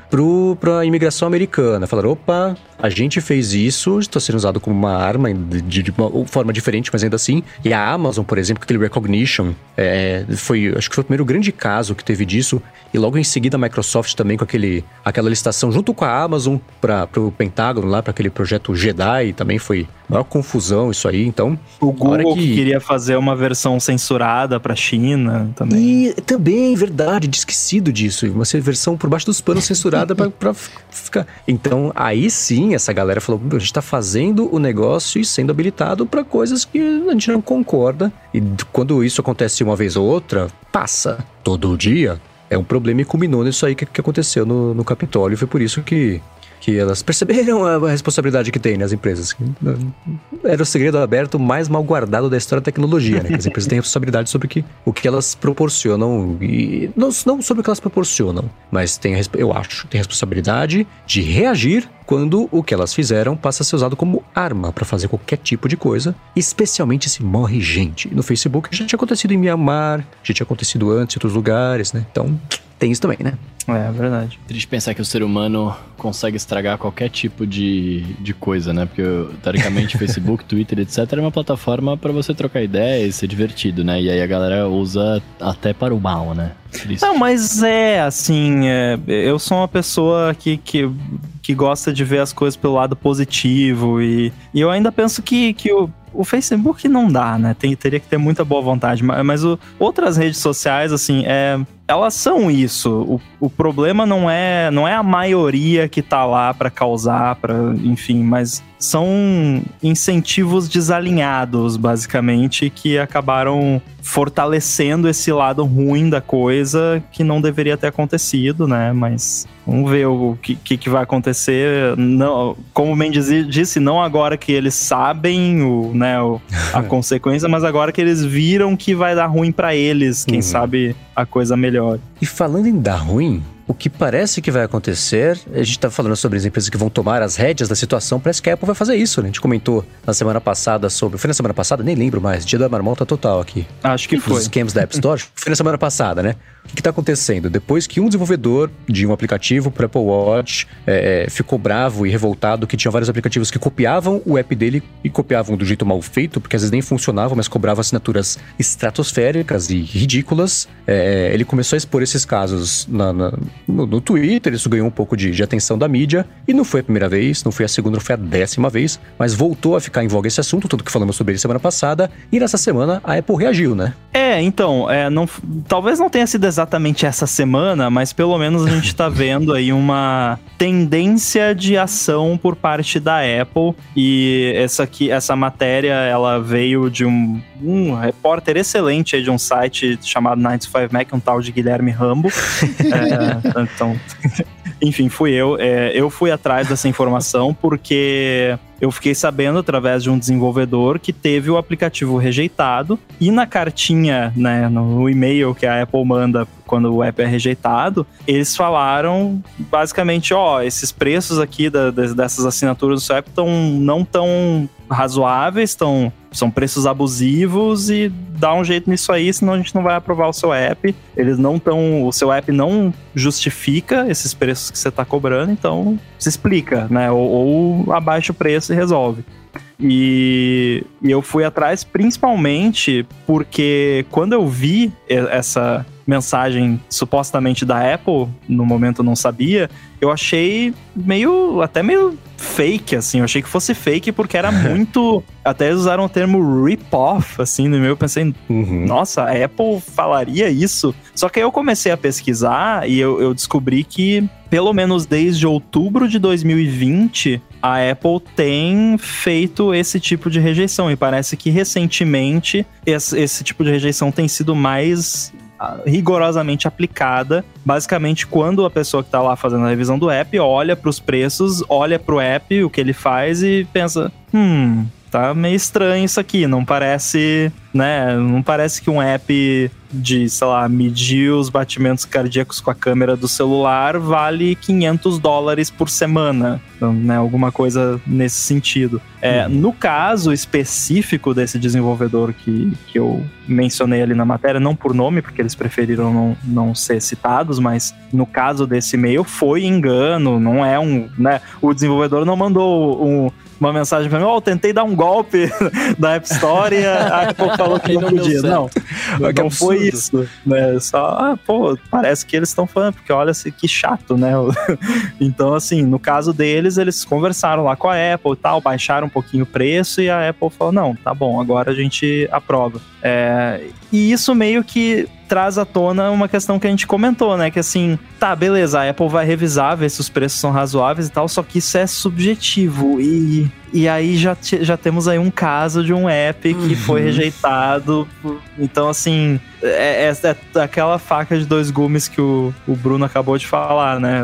para a imigração americana. Falaram: opa, a gente fez isso, está sendo usado como uma arma de, de, uma forma diferente, mas ainda assim. E a Amazon, por exemplo, aquele recognition, é, foi, acho que foi o primeiro grande caso que teve disso. E logo em seguida a Microsoft também com aquele, aquela licitação junto com a Amazon para o Pentágono lá, para aquele projeto Jedi, também foi maior confusão isso aí, então... O Google que... que... queria fazer uma versão censurada pra China também. E também, verdade, esquecido disso. Uma versão por baixo dos panos censurada pra, pra, ficar... Então, aí sim, essa galera falou, a gente tá fazendo o negócio e sendo habilitado para coisas que a gente não concorda. E quando isso acontece uma vez ou outra, passa todo dia, é um problema e culminou nisso aí que, que aconteceu no, no Capitólio. Foi por isso que que elas perceberam a responsabilidade que tem nas empresas. Era o segredo aberto mais mal guardado da história da tecnologia, né? Que as empresas têm responsabilidade sobre que, o que elas proporcionam e não, não sobre o que elas proporcionam, mas tem, eu acho, tem responsabilidade de reagir quando o que elas fizeram passa a ser usado como arma para fazer qualquer tipo de coisa, especialmente se morre gente. No Facebook já tinha acontecido em Myanmar, já tinha acontecido antes em outros lugares, né? Então, tem isso também, né? É, verdade. Triste pensar que o ser humano consegue estragar qualquer tipo de, de coisa, né? Porque, teoricamente, Facebook, Twitter, etc. é uma plataforma para você trocar ideias e ser divertido, né? E aí a galera usa até para o mal, né? Triste. Não, mas é, assim, é, eu sou uma pessoa que, que, que gosta de ver as coisas pelo lado positivo e, e eu ainda penso que, que o o Facebook não dá, né? Tem, teria que ter muita boa vontade. Mas, mas o, outras redes sociais, assim, é, elas são isso. O, o problema não é não é a maioria que tá lá para causar, para enfim, mas são incentivos desalinhados, basicamente, que acabaram fortalecendo esse lado ruim da coisa que não deveria ter acontecido, né? Mas vamos ver o que, que, que vai acontecer. Não, como o Mendes disse, não agora que eles sabem o, né, o, a consequência, mas agora que eles viram que vai dar ruim para eles. Quem uhum. sabe a coisa melhor. E falando em dar ruim, o que parece que vai acontecer, a gente está falando sobre as empresas que vão tomar as rédeas da situação, parece que a Apple vai fazer isso, né? A gente comentou na semana passada sobre. Foi na semana passada? Nem lembro mais. Dia da marmota total aqui. Acho que foi. Os scams da App Store. foi na semana passada, né? O que está acontecendo? Depois que um desenvolvedor de um aplicativo para Apple Watch é, é, ficou bravo e revoltado que tinha vários aplicativos que copiavam o app dele e copiavam do jeito mal feito, porque às vezes nem funcionavam, mas cobravam assinaturas estratosféricas e ridículas, é, ele começou a expor esses casos na, na, no, no Twitter, isso ganhou um pouco de, de, atenção da mídia, e não foi a primeira vez, não foi a segunda, não foi a décima vez, mas voltou a ficar em voga esse assunto, tanto que falamos sobre ele semana passada, e nessa semana a Apple reagiu, né? É, então, é, não, talvez não tenha sido exatamente essa semana, mas pelo menos a gente tá vendo aí uma tendência de ação por parte da Apple, e essa aqui, essa matéria, ela veio de um, um repórter excelente aí de um site chamado 95 Mac, um tal de Guilherme Rambo. é, então, enfim, fui eu. É, eu fui atrás dessa informação porque eu fiquei sabendo através de um desenvolvedor que teve o aplicativo rejeitado e na cartinha, né, no e-mail que a Apple manda quando o app é rejeitado, eles falaram basicamente, ó, esses preços aqui da, dessas assinaturas do seu app tão, não tão razoáveis, tão, são preços abusivos e dá um jeito nisso aí, senão a gente não vai aprovar o seu app. Eles não estão, o seu app não justifica esses preços que você está cobrando, então se explica, né? Ou, ou abaixa o preço e resolve. E, e, eu fui atrás principalmente porque quando eu vi essa mensagem supostamente da Apple, no momento eu não sabia, eu achei meio, até meio fake, assim. Eu achei que fosse fake porque era muito. até eles usaram o termo rip-off, assim, no meu. Eu pensei, uhum. nossa, a Apple falaria isso? Só que aí eu comecei a pesquisar e eu, eu descobri que, pelo menos desde outubro de 2020, a Apple tem feito esse tipo de rejeição. E parece que recentemente esse, esse tipo de rejeição tem sido mais rigorosamente aplicada. Basicamente, quando a pessoa que está lá fazendo a revisão do app olha para os preços, olha para o app, o que ele faz e pensa: hum, tá meio estranho isso aqui, não parece, né? Não parece que um app de, sei lá, medir os batimentos cardíacos com a câmera do celular vale 500 dólares por semana, então, né? Alguma coisa nesse sentido. É, uhum. No caso específico desse desenvolvedor que, que eu mencionei ali na matéria, não por nome, porque eles preferiram não, não ser citados, mas no caso desse e-mail foi engano, não é um, né? O desenvolvedor não mandou um uma mensagem pra mim, ó, oh, tentei dar um golpe da App Store e a Apple falou que não, podia. Não, não, não foi isso, né? Só, ah, pô, parece que eles estão falando, porque olha que chato, né? então, assim, no caso deles, eles conversaram lá com a Apple e tal, baixaram um pouquinho o preço e a Apple falou, não, tá bom, agora a gente aprova. É, e isso meio que traz à tona uma questão que a gente comentou, né? Que assim, tá, beleza, a Apple vai revisar, ver se os preços são razoáveis e tal, só que isso é subjetivo. E, e aí já, já temos aí um caso de um app que uhum. foi rejeitado. Então, assim, é, é, é, aquela faca de dois gumes que o, o Bruno acabou de falar, né?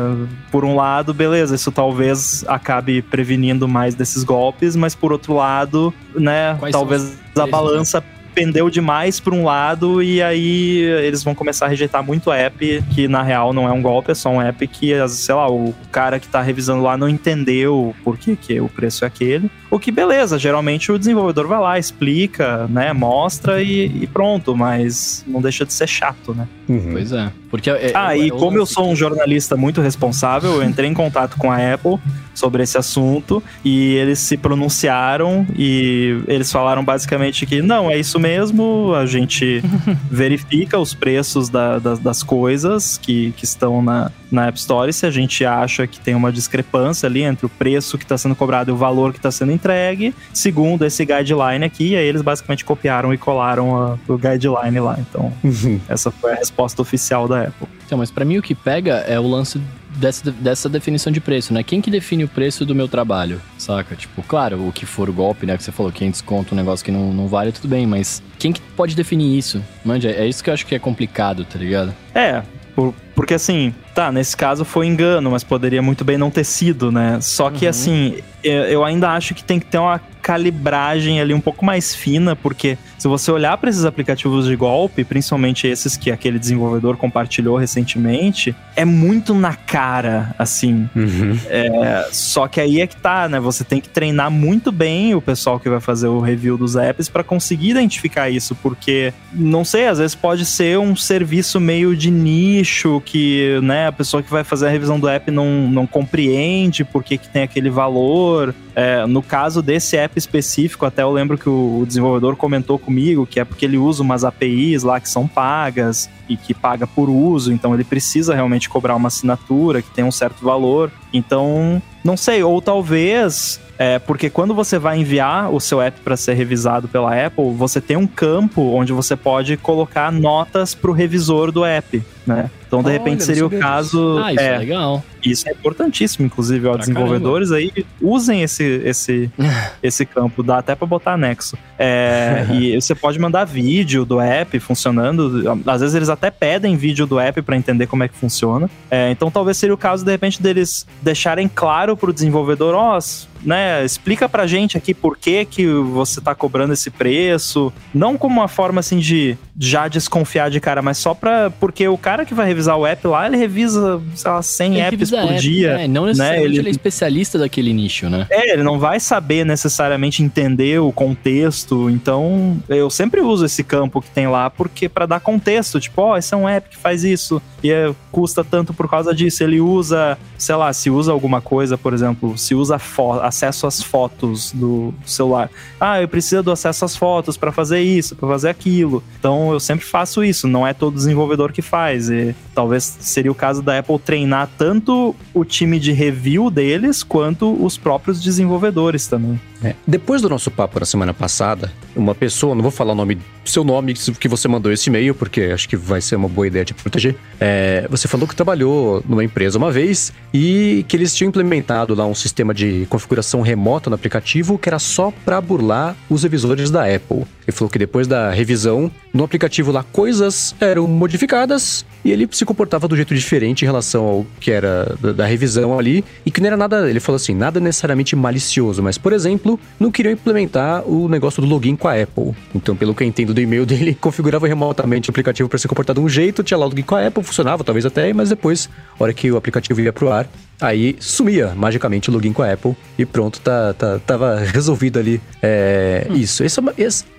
Por um lado, beleza, isso talvez acabe prevenindo mais desses golpes, mas por outro lado, né, Quais talvez a balança pendeu demais para um lado e aí eles vão começar a rejeitar muito a app, que na real não é um golpe, é só um app que, sei lá, o cara que tá revisando lá não entendeu por que, que o preço é aquele. O que beleza, geralmente o desenvolvedor vai lá, explica, né, mostra e, e pronto, mas não deixa de ser chato, né? Uhum. Pois é. Porque é, ah, e como eu sou um jornalista muito responsável, eu entrei em contato com a Apple sobre esse assunto e eles se pronunciaram e eles falaram basicamente que não, é isso mesmo, a gente verifica os preços da, da, das coisas que, que estão na, na App Store se a gente acha que tem uma discrepância ali entre o preço que está sendo cobrado e o valor que está sendo entregue, segundo esse guideline aqui, e aí eles basicamente copiaram e colaram a, o guideline lá. Então, uhum. essa foi a resposta oficial da Apple. Então, mas para mim o que pega é o lance dessa, dessa definição de preço, né? Quem que define o preço do meu trabalho, saca? Tipo, claro, o que for o golpe, né? Que você falou, quem desconta um negócio que não, não vale, tudo bem, mas quem que pode definir isso? Manja, é isso que eu acho que é complicado, tá ligado? É, por, porque assim, tá, nesse caso foi engano, mas poderia muito bem não ter sido, né? Só que uhum. assim, eu ainda acho que tem que ter uma calibragem ali um pouco mais fina, porque se você olhar para esses aplicativos de golpe, principalmente esses que aquele desenvolvedor compartilhou recentemente, é muito na cara, assim. Uhum. É, só que aí é que tá, né? Você tem que treinar muito bem o pessoal que vai fazer o review dos apps para conseguir identificar isso, porque não sei, às vezes pode ser um serviço meio de nicho que, né, a pessoa que vai fazer a revisão do app não, não compreende por que, que tem aquele valor. É, no caso desse app específico, até eu lembro que o desenvolvedor comentou comigo comigo, que é porque ele usa umas APIs lá que são pagas e que paga por uso, então ele precisa realmente cobrar uma assinatura que tem um certo valor. Então, não sei, ou talvez é, porque quando você vai enviar o seu app para ser revisado pela Apple, você tem um campo onde você pode colocar notas para o revisor do app, né? Então, de Olha, repente, seria o caso. Ah, isso é, legal. Isso é importantíssimo, inclusive, ó, Pra desenvolvedores aí usem esse, esse, esse campo, dá até para botar anexo. É, e você pode mandar vídeo do app funcionando. Às vezes eles até pedem vídeo do app para entender como é que funciona. É, então talvez seria o caso, de repente, deles deixarem claro pro desenvolvedor, ó, né, explica pra gente aqui por que que você tá cobrando esse preço, não como uma forma assim de já desconfiar de cara, mas só pra, porque o cara que vai revisar o app lá, ele revisa, sei lá, 100 Tem que apps por app, dia. É, não necessariamente ele- ele... é especialista daquele nicho, né? É, ele não vai saber necessariamente entender o contexto, então eu sempre uso esse campo que tem lá porque para dar contexto, tipo, ó, esse é um app que faz isso e é- custa tanto por causa disso. Ele usa, sei lá, se usa alguma coisa, por exemplo, se usa fo- acesso às fotos do celular. Ah, eu preciso do acesso às fotos para fazer isso, para fazer aquilo. Então eu sempre faço isso, não é todo desenvolvedor que faz. E talvez seria o caso da Apple treinar tanto o time de review deles quanto os próprios desenvolvedores também. É. Depois do nosso papo na semana passada, uma pessoa, não vou falar o nome, seu nome que você mandou esse e-mail, porque acho que vai ser uma boa ideia te proteger. É, você falou que trabalhou numa empresa uma vez e que eles tinham implementado lá um sistema de configuração remota no aplicativo que era só para burlar os revisores da Apple. Ele falou que depois da revisão, no aplicativo lá coisas eram modificadas e ele se comportava do jeito diferente em relação ao que era da, da revisão ali e que não era nada, ele falou assim, nada necessariamente malicioso, mas por exemplo, não queriam implementar o negócio do login com a Apple. Então, pelo que eu entendo do e-mail dele, configurava remotamente o aplicativo para se comportar de um jeito, tinha lá o login com a Apple, funcionava talvez até, mas depois, hora que o aplicativo ia pro ar, aí sumia magicamente o login com a Apple e pronto, tá, tá, tava resolvido ali é, isso. Essa, é uma-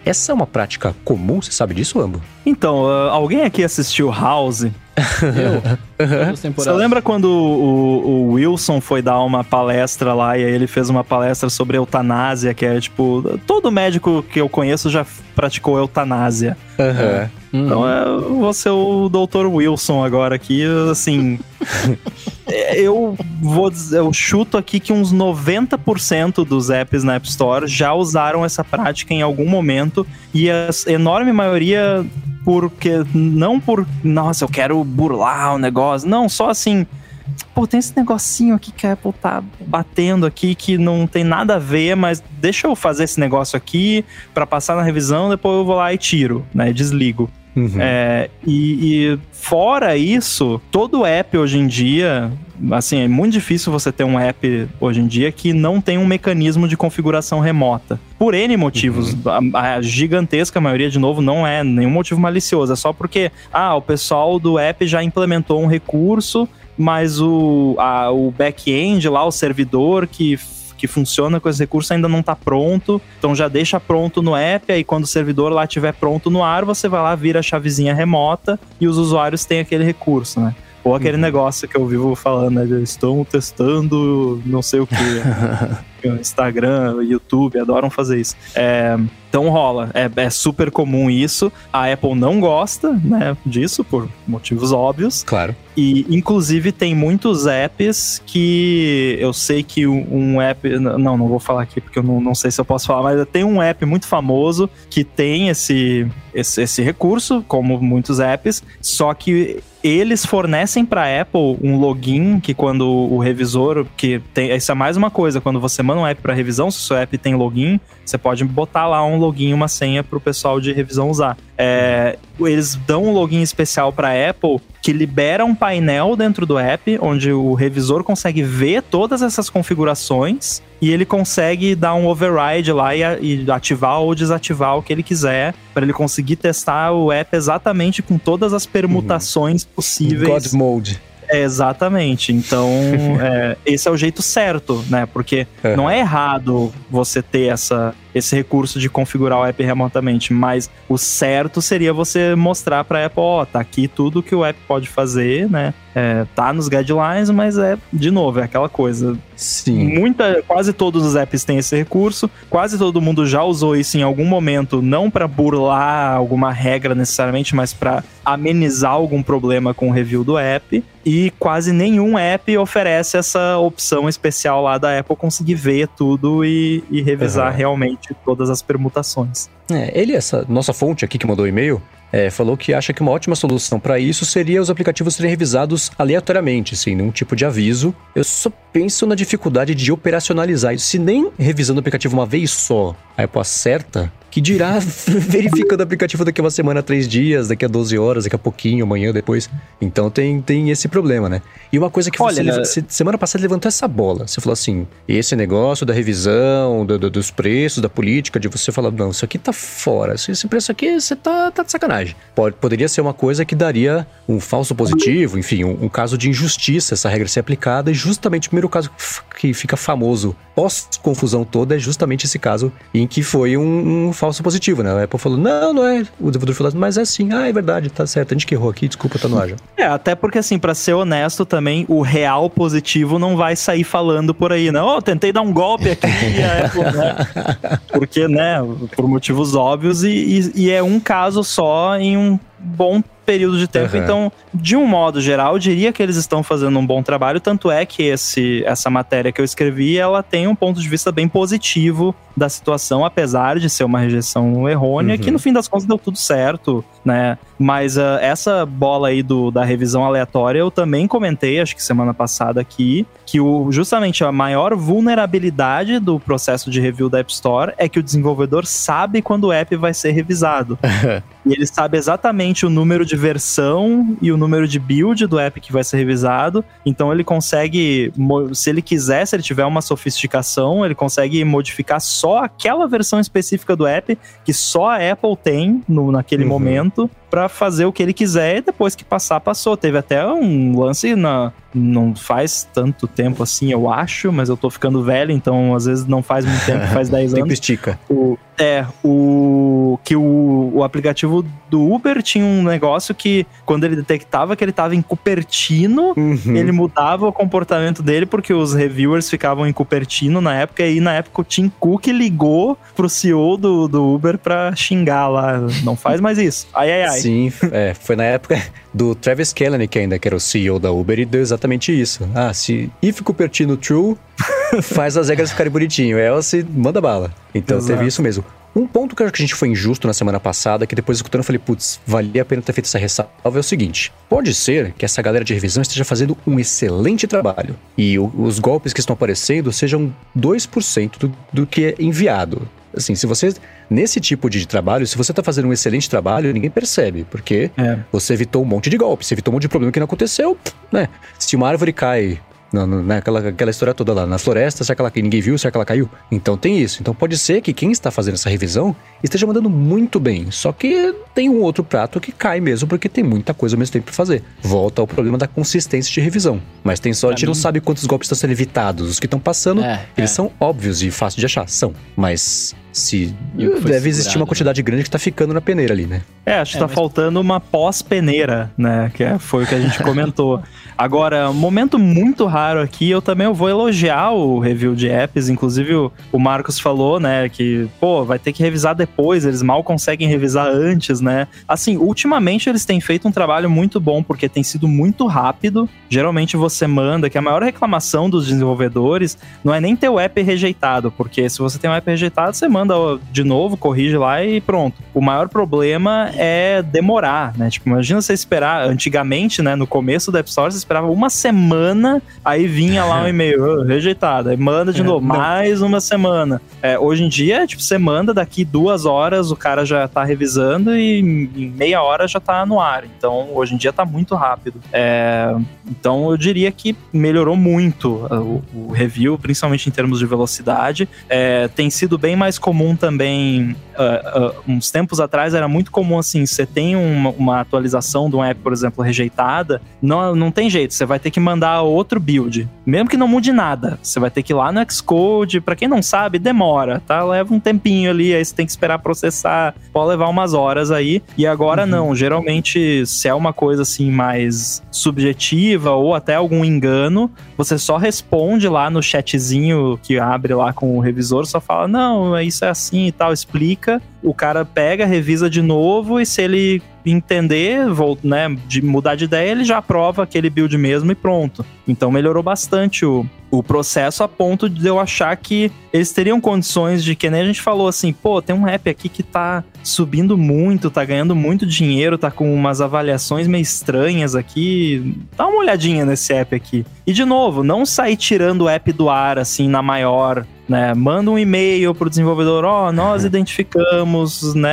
essa- é uma prática comum, você sabe disso, Ambo? Então, ah, alguém aqui assistiu House? Eu, as Você lembra quando o, o Wilson foi dar uma palestra lá e aí ele fez uma palestra sobre eutanásia, que é tipo, todo médico que eu conheço já praticou eutanásia. Uhum. Então é, eu vou ser o Dr. Wilson agora aqui, assim. é, eu vou dizer, eu chuto aqui que uns 90% dos apps na App Store já usaram essa prática em algum momento e a enorme maioria porque não por, nossa, eu quero burlar o negócio, não, só assim, pô, tem esse negocinho aqui que a Apple tá batendo aqui que não tem nada a ver, mas deixa eu fazer esse negócio aqui pra passar na revisão, depois eu vou lá e tiro, né, desligo. Uhum. É, e, e fora isso, todo app hoje em dia, assim, é muito difícil você ter um app hoje em dia que não tem um mecanismo de configuração remota. Por N motivos. A, a gigantesca maioria, de novo, não é nenhum motivo malicioso. É só porque, ah, o pessoal do app já implementou um recurso, mas o, a- o back-end lá, o servidor que que funciona com esse recurso ainda não está pronto, então já deixa pronto no app, aí quando o servidor lá estiver pronto no ar, você vai lá, vira a chavezinha remota e os usuários têm aquele recurso, né? Ou aquele negócio que eu vivo falando, né? Estão testando não sei o que. Instagram, YouTube, adoram fazer isso. É, então rola, é, é super comum isso. A Apple não gosta, né, disso, por motivos óbvios. Claro. E, inclusive, tem muitos apps que eu sei que um, app. Não, não vou falar aqui porque eu não, não sei se eu posso falar, mas tem um app muito famoso que tem esse, esse, esse recurso, como muitos apps, só que eles fornecem para Apple um login que quando o revisor que tem isso é mais uma coisa quando você manda um app para revisão se o seu app tem login você pode botar lá um login uma senha para o pessoal de revisão usar é, eles dão um login especial para Apple que libera um painel dentro do app onde o revisor consegue ver todas essas configurações e ele consegue dar um override lá e, ativar ou desativar o que ele quiser para ele conseguir testar o app exatamente com todas as permutações possíveis. God Mode. É, exatamente. Então, é, esse é o jeito certo, né? Porque É. não é errado você ter essa, esse recurso de configurar o app remotamente, mas o certo seria você mostrar para a Apple, ó, oh, tá aqui tudo que o app pode fazer, né? É, tá nos guidelines, mas é, de novo, é aquela coisa. Sim. Muita, quase todos os apps têm esse recurso, quase todo mundo já usou isso em algum momento, não para burlar alguma regra necessariamente, mas para amenizar algum problema com o review do app. E quase nenhum app oferece essa opção especial lá da Apple conseguir ver tudo e, e revisar uhum. realmente todas as permutações. É, ele, essa nossa fonte aqui que mandou e-mail, é, falou que acha que uma ótima solução para isso seria os aplicativos serem revisados aleatoriamente, sem nenhum tipo de aviso. Eu só penso na dificuldade de operacionalizar isso. Se nem revisando o aplicativo uma vez só a Apple acerta, que dirá verificando o aplicativo daqui a uma semana, três dias, daqui a 12 horas, daqui a pouquinho, amanhã, depois. Então tem, tem esse problema, né? E uma coisa que Olha, você, né? semana passada levantou essa bola. Você falou assim: esse negócio da revisão, do, do, dos preços, da política, de você falar, não, isso aqui tá fora. Esse preço aqui, você tá, tá de sacanagem. Pode, poderia ser uma coisa que daria um falso positivo, enfim, um, um caso de injustiça essa regra ser aplicada. E justamente o primeiro caso que fica famoso pós-confusão toda é justamente esse caso em que foi um, um falso positivo, né? A Apple falou, não, não é. O desenvolvedor falou, mas é sim. Ah, é verdade, tá certo. A gente que errou aqui, desculpa, tá no ar já. É, até porque assim, para ser honesto também, o real positivo não vai sair falando por aí, né? Oh, tentei dar um golpe aqui Apple, né? Porque, né, por motivos óbvios e, e, e é um caso só em um bom período de tempo. Uhum. Então, de um modo geral, eu diria que eles estão fazendo um bom trabalho. Tanto é que esse, essa matéria que eu escrevi, ela tem um ponto de vista bem positivo da situação, apesar de ser uma rejeição errônea, uhum. que no fim das contas deu tudo certo, né? Mas uh, essa bola aí do, da revisão aleatória eu também comentei, acho que semana passada aqui, que o, justamente a maior vulnerabilidade do processo de review da App Store é que o desenvolvedor sabe quando o app vai ser revisado. e ele sabe exatamente o número de versão e o número de build do app que vai ser revisado. Então ele consegue, se ele quiser, se ele tiver uma sofisticação, ele consegue modificar só aquela versão específica do app que só a Apple tem no, naquele uhum. momento para fazer o que ele quiser e depois que passar, passou. Teve até um lance na. Não faz tanto tempo assim, eu acho, mas eu tô ficando velho, então às vezes não faz muito tempo, faz 10 anos. Estica. O, é, o. Que o, o aplicativo do Uber tinha um negócio que, quando ele detectava que ele tava em Cupertino, uhum. ele mudava o comportamento dele, porque os reviewers ficavam em Cupertino na época, e na época o Tim Cook ligou pro CEO do, do Uber pra xingar lá. Não faz mais isso. Ai, ai, ai. Sim, é, foi na época do Travis Kalanick ainda, que era o CEO da Uber, e deu exatamente isso. Ah, se if Cupertino true, faz as regras ficarem bonitinho. Else, manda bala. Então Exato. teve isso mesmo. Um ponto que eu acho que a gente foi injusto na semana passada, que depois escutando eu falei, putz, valia a pena ter feito essa ressalva, é o seguinte: pode ser que essa galera de revisão esteja fazendo um excelente trabalho e o, os golpes que estão aparecendo sejam 2% do, do que é enviado. Assim, se você Nesse tipo de trabalho, se você está fazendo um excelente trabalho, ninguém percebe, porque é. você evitou um monte de golpes, você evitou um monte de problema que não aconteceu, né? Se uma árvore cai na, na, aquela, história toda lá na floresta, será que ela, ninguém viu, será que ela caiu? Então tem isso. Então pode ser que quem está fazendo essa revisão esteja mandando muito bem, só que tem um outro prato que cai mesmo, porque tem muita coisa ao mesmo tempo para fazer. Volta ao problema da consistência de revisão. Mas tem sorte, gente não sabe quantos golpes estão sendo evitados. Os que estão passando, é, eles é. são óbvios e fáceis de achar, são. Mas se deve existir uma quantidade grande que tá ficando na peneira ali, né? É, acho que é, tá mas... faltando uma pós-peneira, né? Que é, foi o que a gente comentou. Agora, um momento muito raro aqui, eu também vou elogiar o review de apps. Inclusive, o, o Marcos falou, né, que, pô, vai ter que revisar depois, eles mal conseguem revisar antes, né? Assim, ultimamente eles têm feito um trabalho muito bom, porque tem sido muito rápido. Geralmente você manda, que a maior reclamação dos desenvolvedores não é nem ter o app rejeitado, porque se você tem um app rejeitado, você manda de novo, corrige lá e pronto. O maior problema é demorar, né? Tipo, imagina você esperar, antigamente, né, no começo da App Store, você esperava uma semana, aí vinha lá um e-mail, rejeitado, aí manda de é, novo, não. mais uma semana. É, hoje em dia, tipo, você manda, daqui duas horas o cara já tá revisando e em meia hora já tá no ar. Então, hoje em dia tá muito rápido. É, então, eu diria que melhorou muito uh, o, o review, principalmente em termos de velocidade. É, tem sido bem mais comum comum também uh, uh, uns tempos atrás era muito comum assim, você tem uma, uma, atualização de um app, por exemplo, rejeitada, não, não tem jeito, você vai ter que mandar outro build. Mesmo que não mude nada, você vai ter que ir lá no Xcode, para quem não sabe, demora, tá? Leva um tempinho ali, aí você tem que esperar processar, pode levar umas horas aí. E agora uhum. não, geralmente se é uma coisa assim mais subjetiva ou até algum engano, você só responde lá no chatzinho que abre lá com o revisor, só fala: "Não, isso é assim e tal", explica. O cara pega, revisa de novo e se ele entender, né, de mudar de ideia, ele já aprova aquele build mesmo e pronto. Então melhorou bastante o, o processo a ponto de eu achar que eles teriam condições de que nem a gente falou assim, pô, tem um app aqui que tá subindo muito, tá ganhando muito dinheiro, tá com umas avaliações meio estranhas aqui. Dá uma olhadinha nesse app aqui. E de novo, não sair tirando o app do ar assim na maior né? Manda um e-mail pro desenvolvedor, ó, oh, nós identificamos, né,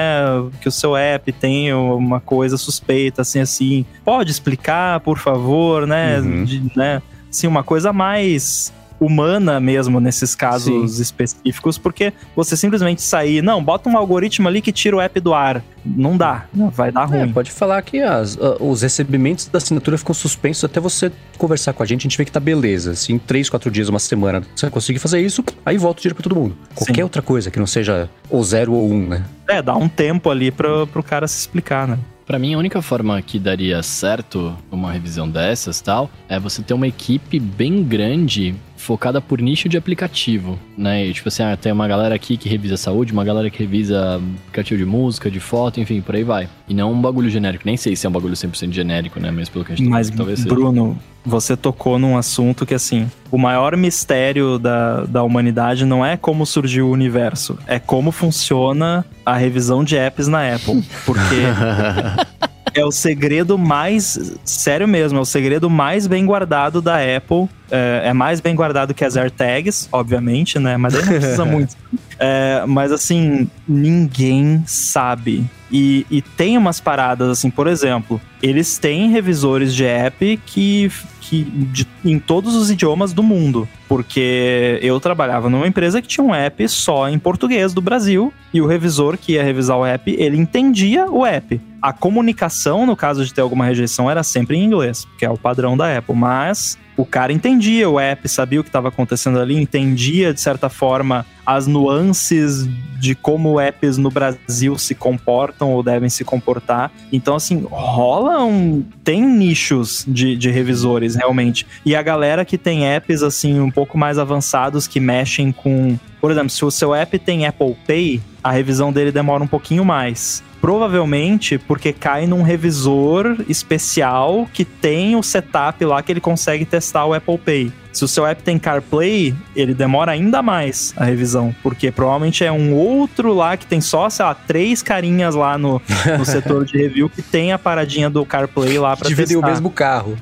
que o seu app tem uma coisa suspeita, assim, assim. Pode explicar, por favor, né? Uhum. De, né? Assim, uma coisa mais humana mesmo nesses casos Sim. específicos, porque você simplesmente sair, não, bota um algoritmo ali que tira o app do ar. Não dá, vai dar é, ruim. É, pode falar que as, os recebimentos da assinatura ficam suspensos até você conversar com a gente, a gente vê que tá beleza. Se em três, quatro dias, uma semana, você conseguir fazer isso, aí volta o dinheiro pra todo mundo. Qualquer Sim. outra coisa que não seja ou zero ou um, né? É, dá um tempo ali pra, pro cara se explicar, né? Para mim, a única forma que daria certo uma revisão dessas tal é você ter uma equipe bem grande focada por nicho de aplicativo, né? E, tipo assim, ah, tem uma galera aqui que revisa saúde, uma galera que revisa aplicativo de música, de foto, enfim, por aí vai. E não um bagulho genérico. Nem sei se é um bagulho 100% genérico, né? Mas pelo que a gente tá Mas, talvez seja. Bruno, você tocou num assunto que, assim, o maior mistério da, da humanidade não é como surgiu o universo, é como funciona a revisão de apps na Apple. Porque é o segredo mais. Sério mesmo, é o segredo mais bem guardado da Apple. É, é mais bem guardado que as AirTags, obviamente, né? Mas aí não precisa muito. É, mas assim, ninguém sabe. E, e tem umas paradas, assim, por exemplo, eles têm revisores de app que que de, em todos os idiomas do mundo. Porque eu trabalhava numa empresa que tinha um app só em português do Brasil e o revisor que ia revisar o app, ele entendia o app. A comunicação, no caso de ter alguma rejeição, era sempre em inglês, que é o padrão da Apple, mas o cara entendia o app, sabia o que estava acontecendo ali, entendia de certa forma as nuances de como apps no Brasil se comportam ou devem se comportar. Então, assim, rola um. Tem nichos de, de revisores, realmente. E a galera que tem apps, assim, um pouco mais avançados que mexem com. Por exemplo, se o seu app tem Apple Pay, a revisão dele demora um pouquinho mais. Provavelmente porque cai num revisor especial que tem o setup lá que ele consegue testar o Apple Pay. Se o seu app tem CarPlay, ele demora ainda mais a revisão, porque provavelmente é um outro lá que tem só, sei lá, três carinhas lá no, no setor de review que tem a paradinha do CarPlay lá para testar. o mesmo carro.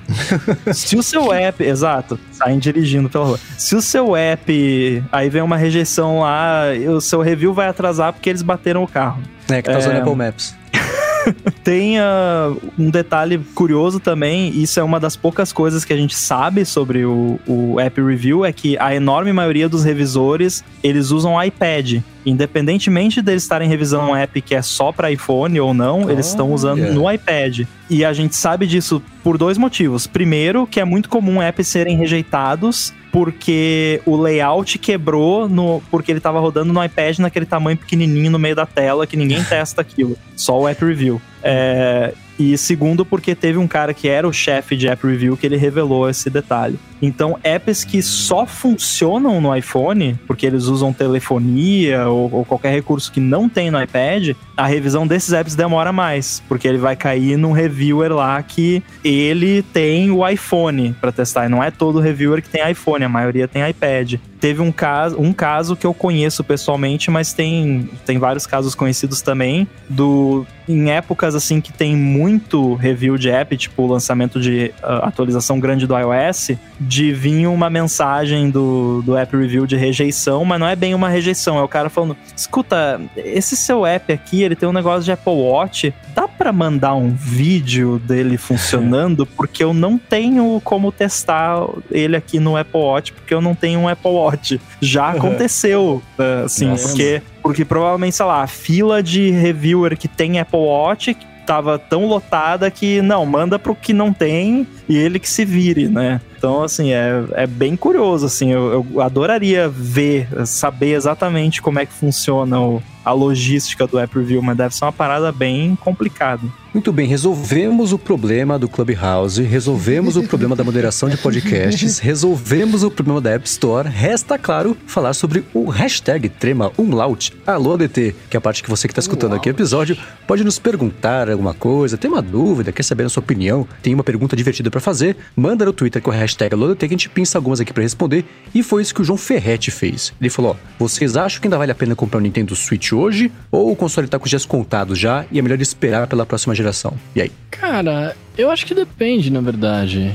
Se o seu app, exato, saem dirigindo pela rua. Se o seu app, aí vem uma rejeição lá, o seu review vai atrasar porque eles bateram o carro. É, que tá usando é... Apple Maps. Tem uh, um detalhe curioso também, isso é uma das poucas coisas que a gente sabe sobre o, o App Review, é que a enorme maioria dos revisores, eles usam iPad. Independentemente deles estarem revisando um app que é só para iPhone ou não, oh, eles estão usando yeah. no iPad. E a gente sabe disso por dois motivos. Primeiro, que é muito comum apps serem rejeitados porque o layout quebrou no, porque ele estava rodando no iPad naquele tamanho pequenininho no meio da tela que ninguém testa aquilo, só o app review. É, e segundo, porque teve um cara que era o chefe de app review que ele revelou esse detalhe. Então, apps que só funcionam no iPhone, porque eles usam telefonia ou, ou, qualquer recurso que não tem no iPad, a revisão desses apps demora mais, porque ele vai cair num reviewer lá que ele tem o iPhone para testar. E não é todo reviewer que tem iPhone, a maioria tem iPad. Teve um caso, um caso que eu conheço pessoalmente, mas tem, tem vários casos conhecidos também, do em épocas assim que tem muito review de app, tipo lançamento de uh, atualização grande do iOS, de vir uma mensagem do, do app review de rejeição, mas não é bem uma rejeição, é o cara falando: escuta, esse seu app aqui, ele tem um negócio de Apple Watch, dá para mandar um vídeo dele funcionando? Porque eu não tenho como testar ele aqui no Apple Watch, porque eu não tenho um Apple Watch. Já aconteceu, uh, assim, Nossa. porque Porque provavelmente, sei lá, a fila de reviewer que tem Apple Watch tava tão lotada que, não, manda pro que não tem e ele que se vire, né? Então, assim, é, é bem curioso, assim, eu, eu adoraria ver, saber exatamente como é que funciona o, a logística do App Review, mas deve ser uma parada bem complicada. Muito bem, resolvemos o problema do Clubhouse, resolvemos o problema da moderação de podcasts, resolvemos o problema da App Store. Resta, claro, falar sobre o hashtag Trema Umlaut, alô ADT, que é a parte que você que está escutando aqui o episódio pode nos perguntar alguma coisa, tem uma dúvida, quer saber a sua opinião, tem uma pergunta divertida para fazer, manda no Twitter com o hashtag que a gente pinça algumas aqui para responder. E foi isso que o João Ferretti fez. Ele falou: ó, vocês acham que ainda vale a pena comprar o um Nintendo Switch hoje? Ou o console tá com os dias contados já e é melhor esperar pela próxima geração? E aí? Cara, eu acho que depende, na verdade.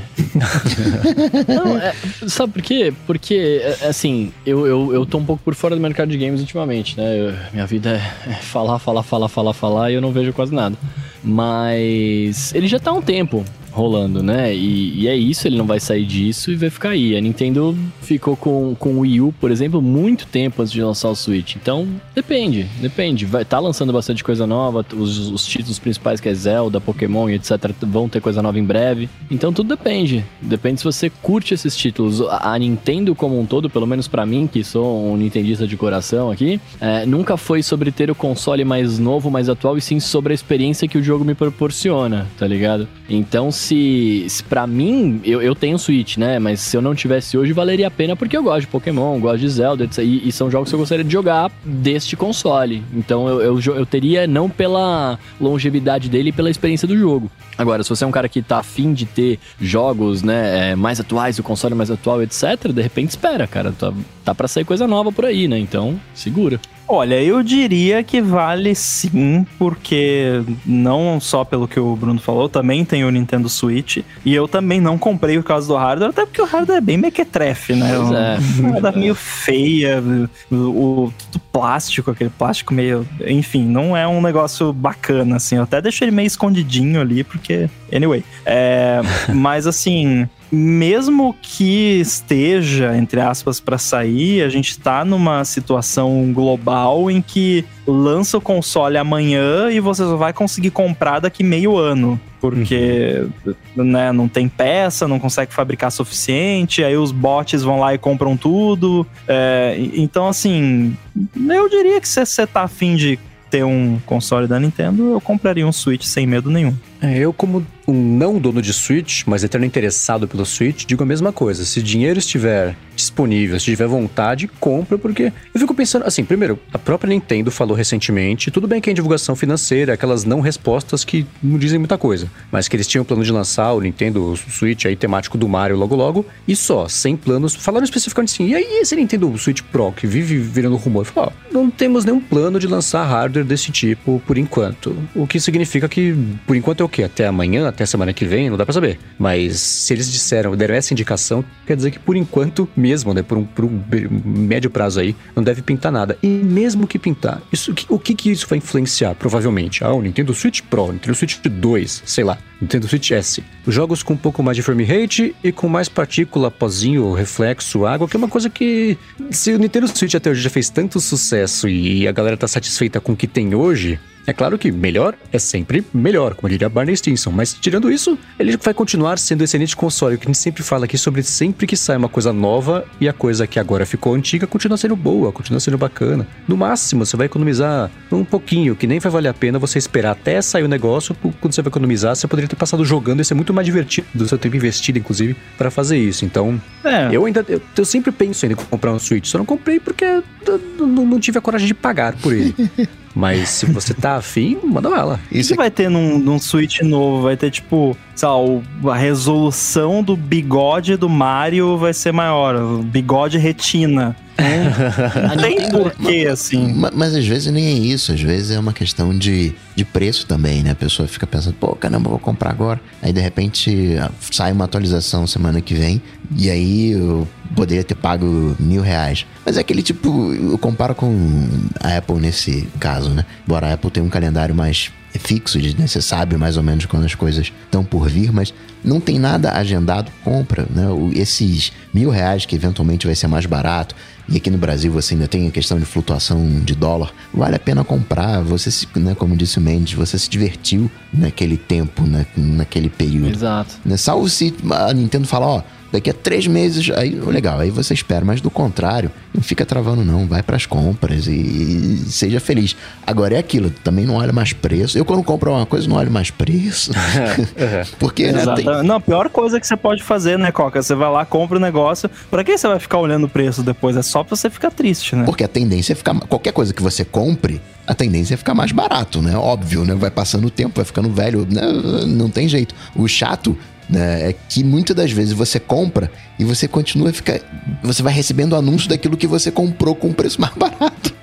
não, é, sabe por quê? Porque, é, assim, eu, eu, eu tô um pouco por fora do mercado de games ultimamente, né? Eu, minha vida é, é falar, falar, falar, falar, falar e eu não vejo quase nada. Mas ele já tá há um tempo rolando, né? E, e, é isso, ele não vai sair disso e vai ficar aí. A Nintendo ficou com, com o Wii U, por exemplo, muito tempo antes de lançar o Switch. Então, depende, depende. Vai tá lançando bastante coisa nova, os, os títulos principais que é Zelda, Pokémon e etc vão ter coisa nova em breve. Então tudo depende. Depende se você curte esses títulos. A Nintendo como um todo, pelo menos para mim, que sou um nintendista de coração aqui, é, nunca foi sobre ter o console mais novo, mais atual, e sim sobre a experiência que o jogo me proporciona, tá ligado? Então, se, se para mim, eu, eu tenho Switch, né? Mas se eu não tivesse hoje, valeria a pena porque eu gosto de Pokémon, gosto de Zelda, etc. E, e são jogos que eu gostaria de jogar deste console. Então eu, eu, eu teria não pela longevidade dele, pela experiência do jogo. Agora, se você é um cara que tá afim de ter jogos, né, é, mais atuais, o console mais atual, etc., de repente espera, cara. Tá, tá pra sair coisa nova por aí, né? Então, segura. Olha, eu diria que vale sim, porque não só pelo que o Bruno falou, também tem o Nintendo Switch. E eu também não comprei por causa do hardware, até porque o hardware é bem mequetrefe, né? Pois é. Nada meio feia, o, o tudo plástico, aquele plástico meio. Enfim, não é um negócio bacana, assim. Eu até deixo ele meio escondidinho ali, porque. Anyway. É, mas assim mesmo que esteja, entre aspas, para sair, a gente está numa situação global em que lança o console amanhã e você só vai conseguir comprar daqui meio ano. Porque uhum. né, não tem peça, não consegue fabricar suficiente, aí os bots vão lá e compram tudo. É, então, assim, eu diria que se você tá afim de ter um console da Nintendo, eu compraria um Switch sem medo nenhum. É, eu, como um não dono de Switch, mas eterno interessado pelo Switch, digo a mesma coisa. Se dinheiro estiver disponível, se tiver vontade, compra, porque eu fico pensando, assim, primeiro, a própria Nintendo falou recentemente, tudo bem que é divulgação financeira, aquelas não respostas que não dizem muita coisa, mas que eles tinham plano de lançar o Nintendo Switch aí temático do Mario logo logo, e só, sem planos, falaram especificamente assim, e aí esse Nintendo Switch Pro que vive virando rumor? Falou, ó, não temos nenhum plano de lançar hardware desse tipo por enquanto, o que significa que, por enquanto é o quê? Até amanhã, até semana que vem? Não dá pra saber. Mas se eles disseram, deram essa indicação, quer dizer que por enquanto mesmo, né? Por um, por um médio prazo aí, não deve pintar nada. E mesmo que pintar, isso, o que que isso vai influenciar? Provavelmente. Ah, o Nintendo Switch Pro, Nintendo Switch 2, sei lá. Nintendo Switch S. Jogos com um pouco mais de frame rate e com mais partícula, pozinho, reflexo, água, que é uma coisa que se o Nintendo Switch até hoje já fez tanto sucesso e a galera tá satisfeita com o que tem hoje, é claro que melhor é sempre melhor, como diria Barney Stinson, mas tirando isso, ele vai continuar sendo excelente console, que a gente sempre fala aqui sobre sempre que sai uma coisa nova e a coisa que agora ficou antiga continua sendo boa, continua sendo bacana. No máximo, você vai economizar um pouquinho, que nem vai valer a pena você esperar até sair o negócio, quando você vai economizar, você poderia ter passado jogando e ser muito mais divertido do seu tempo investido, inclusive, para fazer isso. Então, é. eu ainda, eu, eu, sempre penso em comprar um Switch, só não comprei porque eu, eu, não tive a coragem de pagar por ele. Mas se você tá afim, manda bala. Isso que é... vai ter num, num Switch novo? Vai ter, tipo, sei lá, a resolução do bigode do Mario vai ser maior. Bigode retina. Não tem porquê, assim. Mas, mas, às vezes nem é isso. Às vezes é uma questão de, de preço também, né? A pessoa fica pensando, pô, caramba, vou comprar agora. Aí de repente sai uma atualização semana que vem. E aí eu poderia ter pago mil reais. Mas é aquele tipo, eu comparo com a Apple nesse caso, né? Embora a Apple tenha um calendário mais fixo, né? você sabe mais ou menos quando as coisas estão por vir, mas não tem nada agendado, compra, né? Esses mil reais que eventualmente vai ser mais barato, e aqui no Brasil você ainda tem a questão de flutuação de dólar, vale a pena comprar. Você, se, né, como disse o Mendes, você se divertiu naquele tempo, né, naquele período. Exato. Né? Salvo se a Nintendo falar, ó, daqui a três meses, aí legal, aí você espera, mas do contrário, não fica travando não, vai para as compras e, e, seja feliz. Agora é aquilo, também não olha mais preço. Eu quando compro uma coisa não olho mais preço. Porque né, tem... Não, a pior coisa que você pode fazer, né, Coca? Você vai lá, compra o um negócio, para que você vai ficar olhando o preço depois? É só pra você ficar triste, né? Porque a tendência é ficar qualquer coisa que você compre, a tendência é ficar mais barato, né? Óbvio, né? Vai passando o tempo, vai ficando velho, né? não tem jeito. O chato né? É que muitas das vezes você compra e você continua a ficar. Você vai recebendo anúncio daquilo que você comprou com um preço mais barato.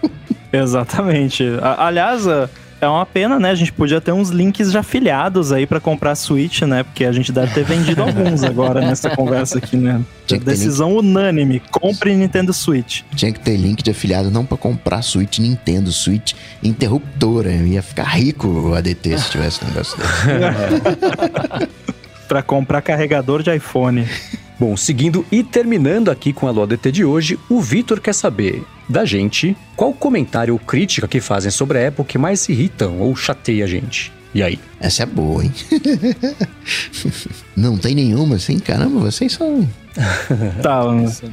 Exatamente. Aliás, é uma pena, né? A gente podia ter uns links já afiliados aí para comprar Switch, né? Porque a gente deve ter vendido alguns agora nessa conversa aqui, né? Decisão unânime, compre Nintendo Switch. Tinha que ter link de afiliado não para comprar Switch Nintendo, Switch interruptora. Eu ia ficar rico o ADT se tivesse um negócio desse. para comprar carregador de iPhone. Bom, seguindo e terminando aqui com a LODT de hoje, o Vitor quer saber da gente qual comentário ou crítica que fazem sobre a Apple que mais irritam ou chateia a gente. E aí? Essa é boa, hein? Não tem nenhuma assim? Caramba, vocês são. tá,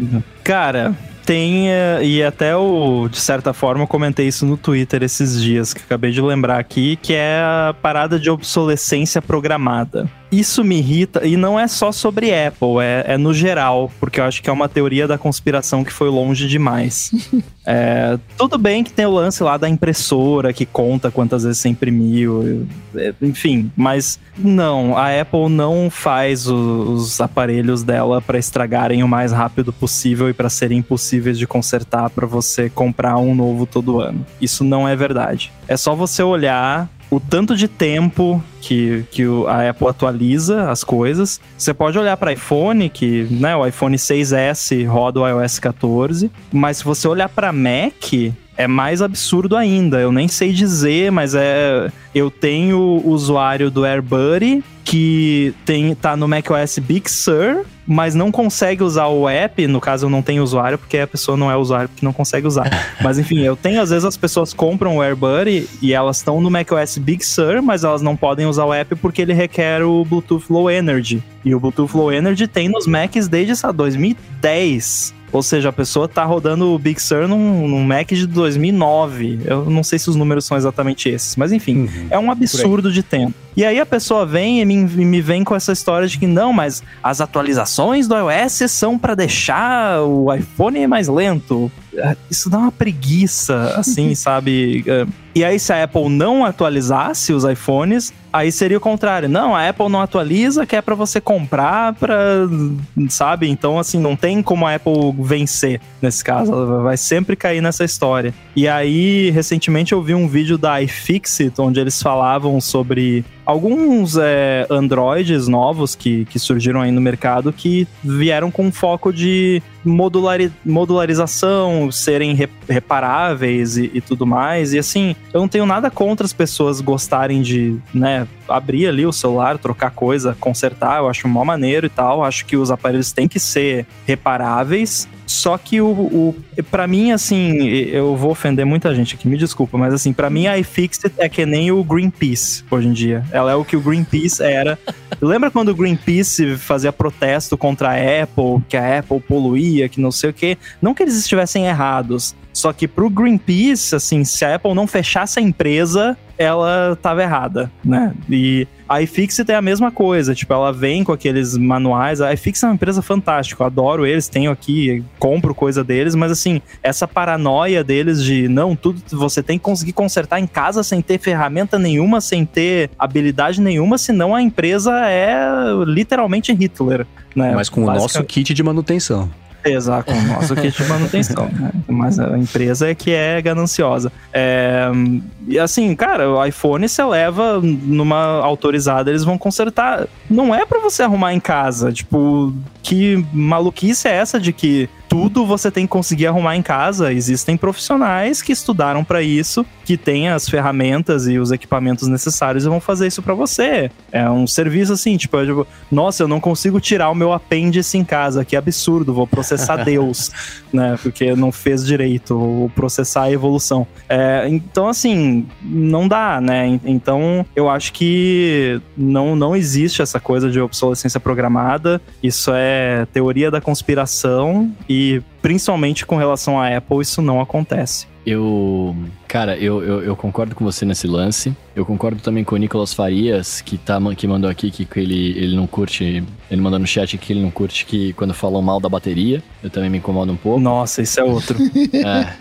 cara, tem, eh, e até o, de certa forma, eu comentei isso no Twitter esses dias, que acabei de lembrar aqui, que é a parada de obsolescência programada isso me irrita, e não é só sobre Apple, é, é, no geral, porque eu acho que é uma teoria da conspiração que foi longe demais. é, tudo bem que tem o lance lá da impressora que conta quantas vezes você imprimiu, é, enfim, mas não, a Apple não faz o, os aparelhos dela para estragarem o mais rápido possível e para serem impossíveis de consertar para você comprar um novo todo ano. Isso não é verdade. É só você olhar o tanto de tempo que, que a Apple atualiza as coisas. Você pode olhar para iPhone, que né, o iPhone 6S roda o iOS 14, mas se você olhar para Mac, é mais absurdo ainda. Eu nem sei dizer, mas é. Eu tenho usuário do AirBuddy que tem, tá no macOS Big Sur, mas não consegue usar o app. No caso, eu não tenho usuário, porque a pessoa não é usuário porque não consegue usar. mas enfim, eu tenho, às vezes as pessoas compram o AirBuddy e elas estão no macOS Big Sur, mas elas não podem usar o app porque ele requer o Bluetooth Low Energy. E o Bluetooth Low Energy tem nos Macs desde essa 2010. Ou seja, a pessoa tá rodando o Big Sur num, num Mac de 2009. Eu não sei se os números são exatamente esses, mas enfim, uhum, é um absurdo de tempo. E aí a pessoa vem e me, me vem com essa história de que não, mas as atualizações do iOS são para deixar o iPhone mais lento. Isso dá uma preguiça, assim, sabe? É, e aí, se a Apple não atualizasse os iPhones, aí seria o contrário. Não, a Apple não atualiza, que é para você comprar, para, sabe? Então, assim, não tem como a Apple vencer nesse caso. Ela vai sempre cair nessa história. E aí, recentemente eu vi um vídeo da iFixit, onde eles falavam sobre alguns é, Androids novos que, que surgiram aí no mercado que vieram com foco de modulari modularização, serem re reparáveis e, e, tudo mais. E assim, eu não tenho nada contra as pessoas gostarem de, né, abrir ali o celular, trocar coisa, consertar. Eu acho mó maneiro e tal. Acho que os aparelhos têm que ser reparáveis. Só que o, o para mim assim, eu vou ofender muita gente aqui, me desculpa, mas assim, para mim a iFixit é que nem o Greenpeace hoje em dia. Ela é o que o Greenpeace era. Lembra quando o Greenpeace fazia protesto contra a Apple, que a Apple poluía, que não sei o quê? Não que eles estivessem errados, só que pro Greenpeace, assim, se a Apple não fechasse a empresa, ela tava errada, né? E a iFixit é a mesma coisa, tipo, ela vem com aqueles manuais. A iFixit é uma empresa fantástica, eu adoro eles, tenho aqui, compro coisa deles, mas assim, essa paranoia deles de não, tudo você tem que conseguir consertar em casa sem ter ferramenta nenhuma, sem ter habilidade nenhuma, senão a empresa é literalmente Hitler, né? Mas com o nosso kit de manutenção empresa com o nosso kit de manutenção, né? Mas a empresa é que é gananciosa. É, e assim, cara, o iPhone você leva numa autorizada, eles vão consertar. Não é para você arrumar em casa. Tipo, que maluquice é essa de que tudo você tem que conseguir arrumar em casa. Existem profissionais que estudaram para isso, que têm as ferramentas e os equipamentos necessários e vão fazer isso para você. É um serviço assim, tipo, tipo, nossa, eu não consigo tirar o meu apêndice em casa, que absurdo, vou processar Deus, né? Porque não fez direito, vou processar a evolução. É, então, assim, não dá, né? Então, eu acho que não, não existe essa coisa de obsolescência programada. Isso é teoria da conspiração e principalmente com relação à Apple, isso não acontece. Eu. Cara, eu, eu, eu, concordo com você nesse lance. Eu concordo também com o Nicolas Farias, que, tá, que mandou aqui que, que ele, ele não curte. Ele mandou no chat que ele não curte que quando falam mal da bateria. Eu também me incomodo um pouco. Nossa, isso é outro. é.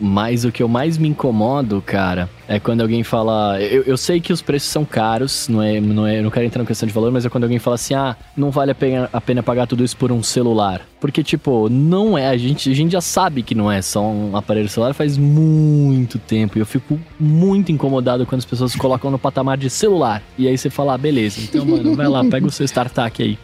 Mas o que eu mais me incomodo, cara, é quando alguém fala. Eu, eu sei que os preços são caros, não é, não é. Eu não quero entrar na questão de valor, mas é quando alguém fala assim: ah, não vale a pena, a pena pagar tudo isso por um celular. Porque, tipo, não é. A gente, a gente já sabe que não é só um aparelho celular faz muito tempo. E eu fico muito incomodado quando as pessoas colocam no patamar de celular. E aí você fala, ah, beleza, então, mano, vai lá, pega o seu StarTAC aí.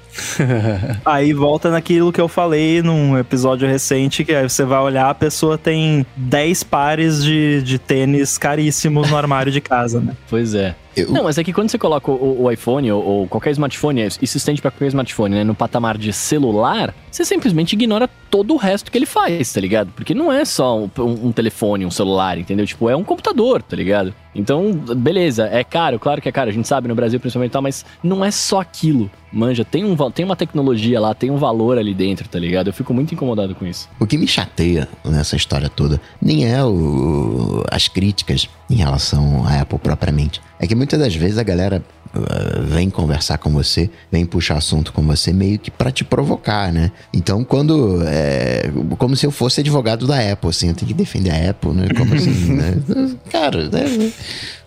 aí volta naquilo que eu falei num episódio recente, que aí você vai olhar, a pessoa tem 10 pares de, de tênis caríssimos no armário de casa, né? Pois é. Eu... Não, mas é que quando você coloca o, o iPhone ou, ou, qualquer smartphone, isso se estende para qualquer smartphone, né? No patamar de celular, você simplesmente ignora todo o resto que ele faz, tá ligado? Porque não é só um, um, um telefone, um celular, entendeu? Tipo, é um computador, tá ligado? Então, beleza, é caro, claro que é caro, a gente sabe no Brasil principalmente e tal, mas não é só aquilo. Manja, tem, um, tem uma tecnologia lá, tem um valor ali dentro, tá ligado? Eu fico muito incomodado com isso. O que me chateia nessa história toda nem é o, as críticas em relação à Apple propriamente. É que muitas das vezes a galera uh, vem conversar com você, vem puxar assunto com você meio que para te provocar, né? Então, quando. É, como se eu fosse advogado da Apple, assim, eu tenho que defender a Apple, né? Como assim, né? Cara, né?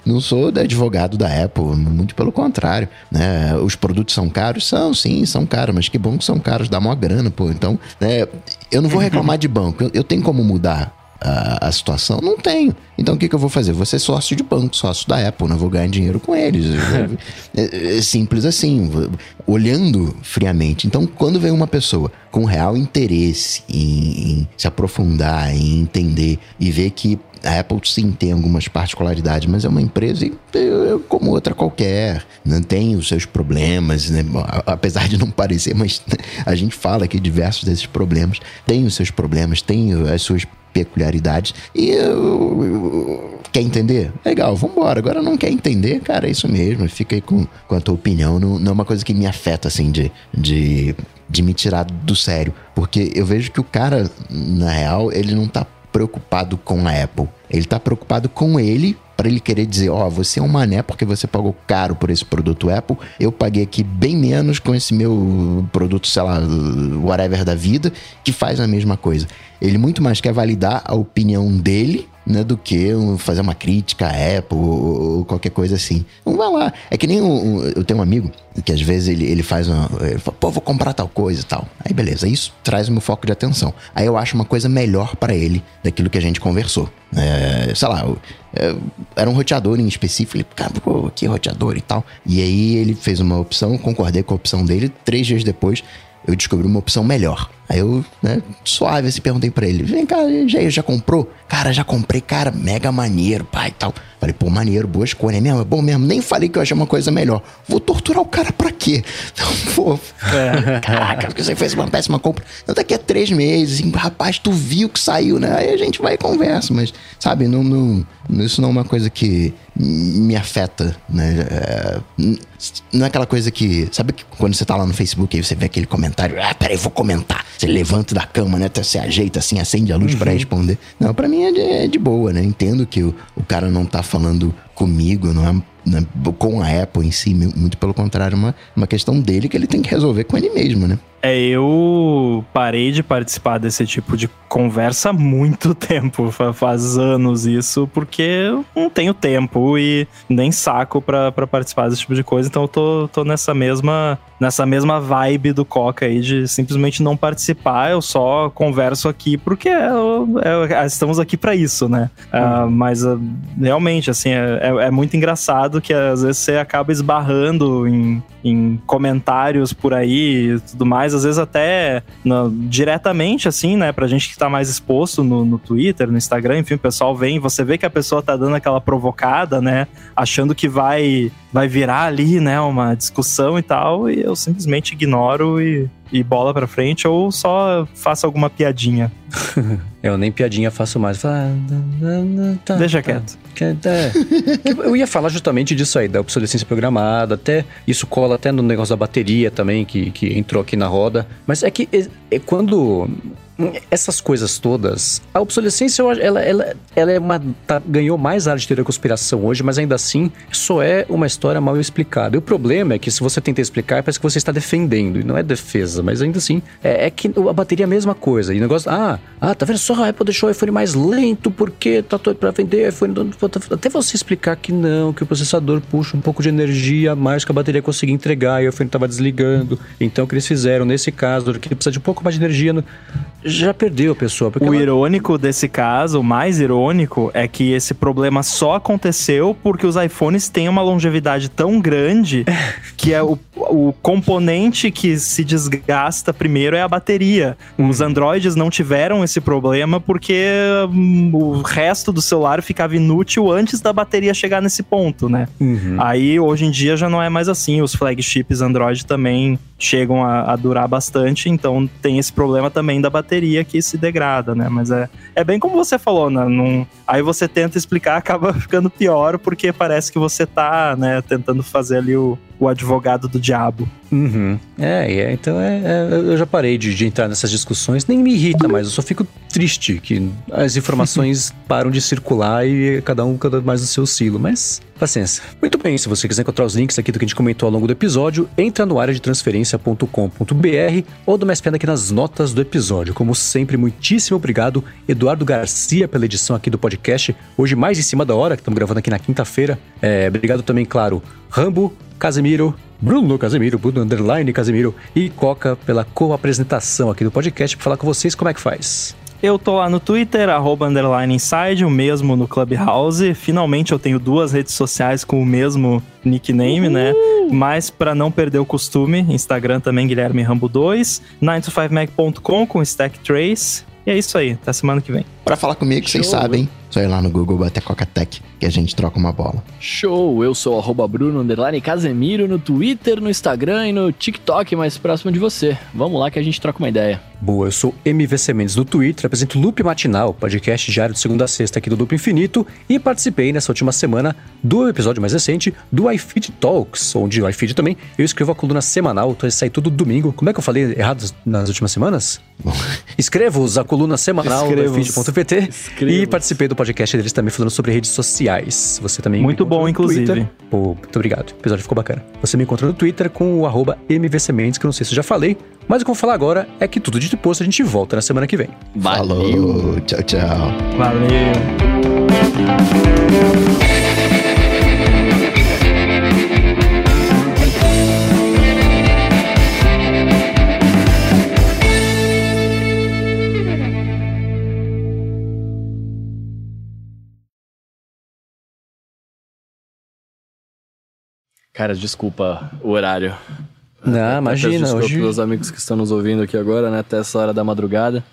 Não sou advogado da Apple, muito pelo contrário, né? Os produtos são caros? São, sim, são caros, mas que bom que são caros, dá maior grana, pô. Então, né, eu não vou reclamar de banco, eu, eu tenho como mudar a, a, situação? Não tenho. Então o que, que eu vou fazer? Vou ser sócio de banco, sócio da Apple, não vou ganhar dinheiro com eles. é, é, simples assim, olhando friamente. Então, quando vem uma pessoa com real interesse em, em se aprofundar, em entender e ver que a Apple sim tem algumas particularidades, mas é uma empresa como outra qualquer, não tem os seus problemas, né? apesar de não parecer, mas a gente fala que diversos desses problemas têm os seus problemas, têm as suas peculiaridades. E eu, quer entender? Legal, vambora. Agora não quer entender, cara, é isso mesmo. Fica aí com, com a tua opinião. Não, não é uma coisa que me afeta, assim, de, de, de me tirar do sério. Porque eu vejo que o cara, na real, ele não tá preocupado com a Apple. Ele tá preocupado com ele para ele querer dizer, ó, oh, você é um mané porque você pagou caro por esse produto Apple, eu paguei aqui bem menos com esse meu produto, sei lá, whatever da vida, que faz a mesma coisa. Ele muito mais quer validar a opinião dele né, do que fazer uma crítica à Apple ou, qualquer coisa assim. Então vai lá. É que nem um, eu tenho um amigo que às vezes ele, ele faz uma. Ele fala, pô, vou comprar tal coisa e tal. Aí beleza, isso traz o meu foco de atenção. Aí eu acho uma coisa melhor para ele daquilo que a gente conversou. É, sei lá, era um roteador em específico. Ele, cara, pô, que roteador e tal. E aí ele fez uma opção, concordei com a opção dele. Três dias depois, eu descobri uma opção melhor. Aí eu, né, suave, assim, perguntei pra ele: vem cá, já, já comprou? Cara, já comprei, cara, mega maneiro, pai e tal. Falei, pô, maneiro, boa escolha, é mesmo, é bom mesmo. Nem falei que eu achei uma coisa melhor. Vou torturar o cara pra quê? Então, pô, é. caraca, porque você fez uma péssima compra. Então, daqui a três meses, assim, rapaz, tu viu que saiu, né? Aí a gente vai e conversa, mas, sabe, não, não, isso não é uma coisa que me afeta, né? É, não é aquela coisa que, sabe que quando você tá lá no Facebook aí você vê aquele comentário, ah, peraí, vou comentar. Você levanta da cama, né? Você ajeita assim, acende a luz uhum. para responder. Não, para mim é de, é de, boa, né? Entendo que o, o cara não tá falando comigo, não é né, com a Apple em si, muito pelo contrário, uma, uma questão dele que ele tem que resolver com ele mesmo, né? É, eu parei de participar desse tipo de conversa há muito tempo, faz anos isso, porque eu não tenho tempo e nem saco para participar desse tipo de coisa, então eu tô, tô nessa mesma nessa mesma vibe do Coca aí de simplesmente não participar, eu só converso aqui porque é, é, estamos aqui para isso, né? Hum. Uh, mas uh, realmente, assim, é, é, é muito engraçado engraçado que às vezes você acaba esbarrando em, em comentários por aí e tudo mais, às vezes até no, diretamente, assim, né? Pra gente que tá mais exposto no, no Twitter, no Instagram, enfim, o pessoal vem, você vê que a pessoa tá dando aquela provocada, né? Achando que vai, vai virar ali, né? Uma discussão e tal, e eu simplesmente ignoro e e bola pra frente, ou só faça alguma piadinha. eu nem piadinha faço mais. Ah, tá, Deixa tá. quieto. É. Eu ia falar justamente disso aí, da obsolescência programada, até isso cola até no negócio da bateria também, que, que entrou aqui na roda. Mas é que é, é quando essas coisas todas, a obsolescência, ela, ela, ela é uma, tá, ganhou mais área de teoria da conspiração hoje, mas ainda assim só é uma história mal explicada. E o problema é que se você tenta explicar, parece que você está defendendo, e não é defesa, mas ainda assim, é, é que a bateria é a mesma coisa. E o negócio, ah, ah, tá vendo só, a Apple deixou o iPhone mais lento porque tá para vender iPhone. Até você explicar que não, que o processador puxa um pouco de energia a mais que a bateria conseguir entregar e o iPhone tava desligando. Então o que eles fizeram nesse caso, que precisa de um pouco mais de energia. No já perdeu a pessoa. o ela... irônico desse caso, o mais irônico, é que esse problema só aconteceu porque os iPhones têm uma longevidade tão grande que é o, o componente que se desgasta primeiro é a bateria. Os uhum. Androids não tiveram esse problema porque hum, o resto do celular ficava inútil antes da bateria chegar nesse ponto, né? Uhum. Aí hoje em dia já não é mais assim. Os flagships Android também chegam a, a durar bastante, então tem esse problema também da bateria que se degrada, né? Mas é, é bem como você falou, né? Num, aí você tenta explicar, acaba ficando pior, porque parece que você tá, né, tentando fazer ali o, o advogado do diabo. Uhum. É, é então é, é, eu já parei de, de, entrar nessas discussões, nem me irrita mais, eu só fico triste que as informações param de circular e cada um cada mais no seu silo, mas paciência. Muito bem, se você quiser encontrar os links aqui do que a gente comentou ao longo do episódio, entra no área de transferência.com.br ou do mais pena aqui nas notas do episódio. Como sempre, muitíssimo obrigado, Eduardo Garcia, pela edição aqui do podcast, hoje mais em cima da hora, que estamos gravando aqui na quinta-feira. É, obrigado também, claro, Rambo, Casemiro, Bruno Casemiro, Bruno Underline Casemiro e Coca pela co-apresentação aqui do podcast para falar com vocês como é que faz. Eu tô lá no Twitter, arroba underline inside, o mesmo no Clubhouse. Finalmente eu tenho duas redes sociais com o mesmo nickname, né? Uhul. né? Mas para não perder o costume, Instagram também, Guilherme Rambo 2, 9to5mac.com com Stack Trace. E é isso aí, até semana que vem. Para falar comigo, Show. vocês sabem, só ir lá no Google, bater Coca-Tech, que a gente troca uma bola. Show! Eu sou arroba Bruno Underline Casemiro no Twitter, no Instagram e no TikTok mais próximo de você. Vamos lá que a gente troca uma ideia. Boa, eu sou MVC Mendes no Twitter, apresento Loop Matinal, podcast diário de segunda a sexta aqui do Loop Infinito, e participei nessa última semana do episódio mais recente do iFeed Talks, onde o iFeed também eu escrevo a coluna semanal, então sai todo domingo. Como é que eu falei errado nas últimas semanas? Escrevo-os a coluna semanal do iFeed.pt e participei do podcast deles também falando sobre redes sociais. Você também. Muito bom, inclusive. Pô, muito obrigado. O episódio ficou bacana. Você me encontra no Twitter com o arroba MVCMendes, que eu não sei se eu já falei, mas o que eu vou falar agora é que tudo de depois a gente volta na semana que vem. Valeu. Falou. Tchau, tchau. Valeu. Cara, desculpa o horário. Não, imagina. Desculpa hoje... os amigos que estão nos ouvindo aqui agora, né? Até essa hora da madrugada.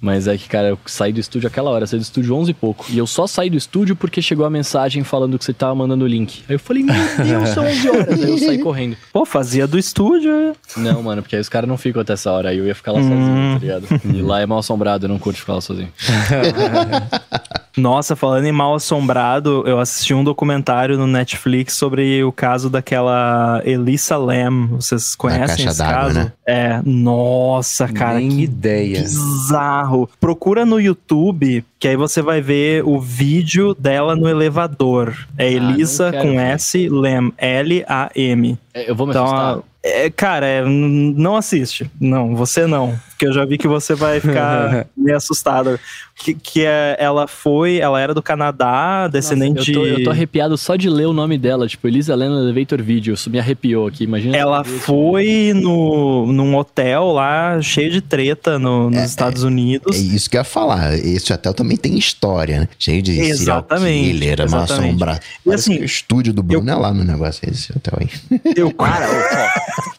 Mas é que, cara, eu saí do estúdio aquela hora, saí do estúdio 11 e pouco. E eu só saí do estúdio porque chegou a mensagem falando que você tava mandando o link. Aí eu falei, meu Deus, são 11 horas. aí eu saí correndo. Pô, fazia do estúdio. É? Não, mano, porque aí os caras não ficam até essa hora. Aí eu ia ficar lá sozinho, tá hum. ligado? E lá é mal assombrado, eu não curto ficar lá sozinho. Nossa, falando em mal assombrado, eu assisti um documentário no Netflix sobre o caso daquela Elissa Lam. Vocês conhecem esse caso? Né? É, nossa, cara. Nem ideia. Bizarro. Procura no YouTube, que aí você vai ver o vídeo dela no elevador. É ah, Elissa com ver. S, Lam, L-A-M. É, eu vou me então, assustar. É, cara, é, não assiste. Não, você não. Porque eu já vi que você vai ficar meio assustado. Que, que é, ela foi, ela era do Canadá, descendente Nossa, eu, tô, eu tô arrepiado só de ler o nome dela, tipo, Elisa Lena Elevator Video, isso me arrepiou aqui, imagina. Ela foi no, num hotel lá, cheio de treta no, nos é, Estados Unidos. É, isso que eu ia falar, esse hotel também tem história, né? Cheio de exatamente, killer, exatamente. uma sombra. E assim, o estúdio do Bruno eu, é lá no negócio, esse hotel aí. Eu, cara,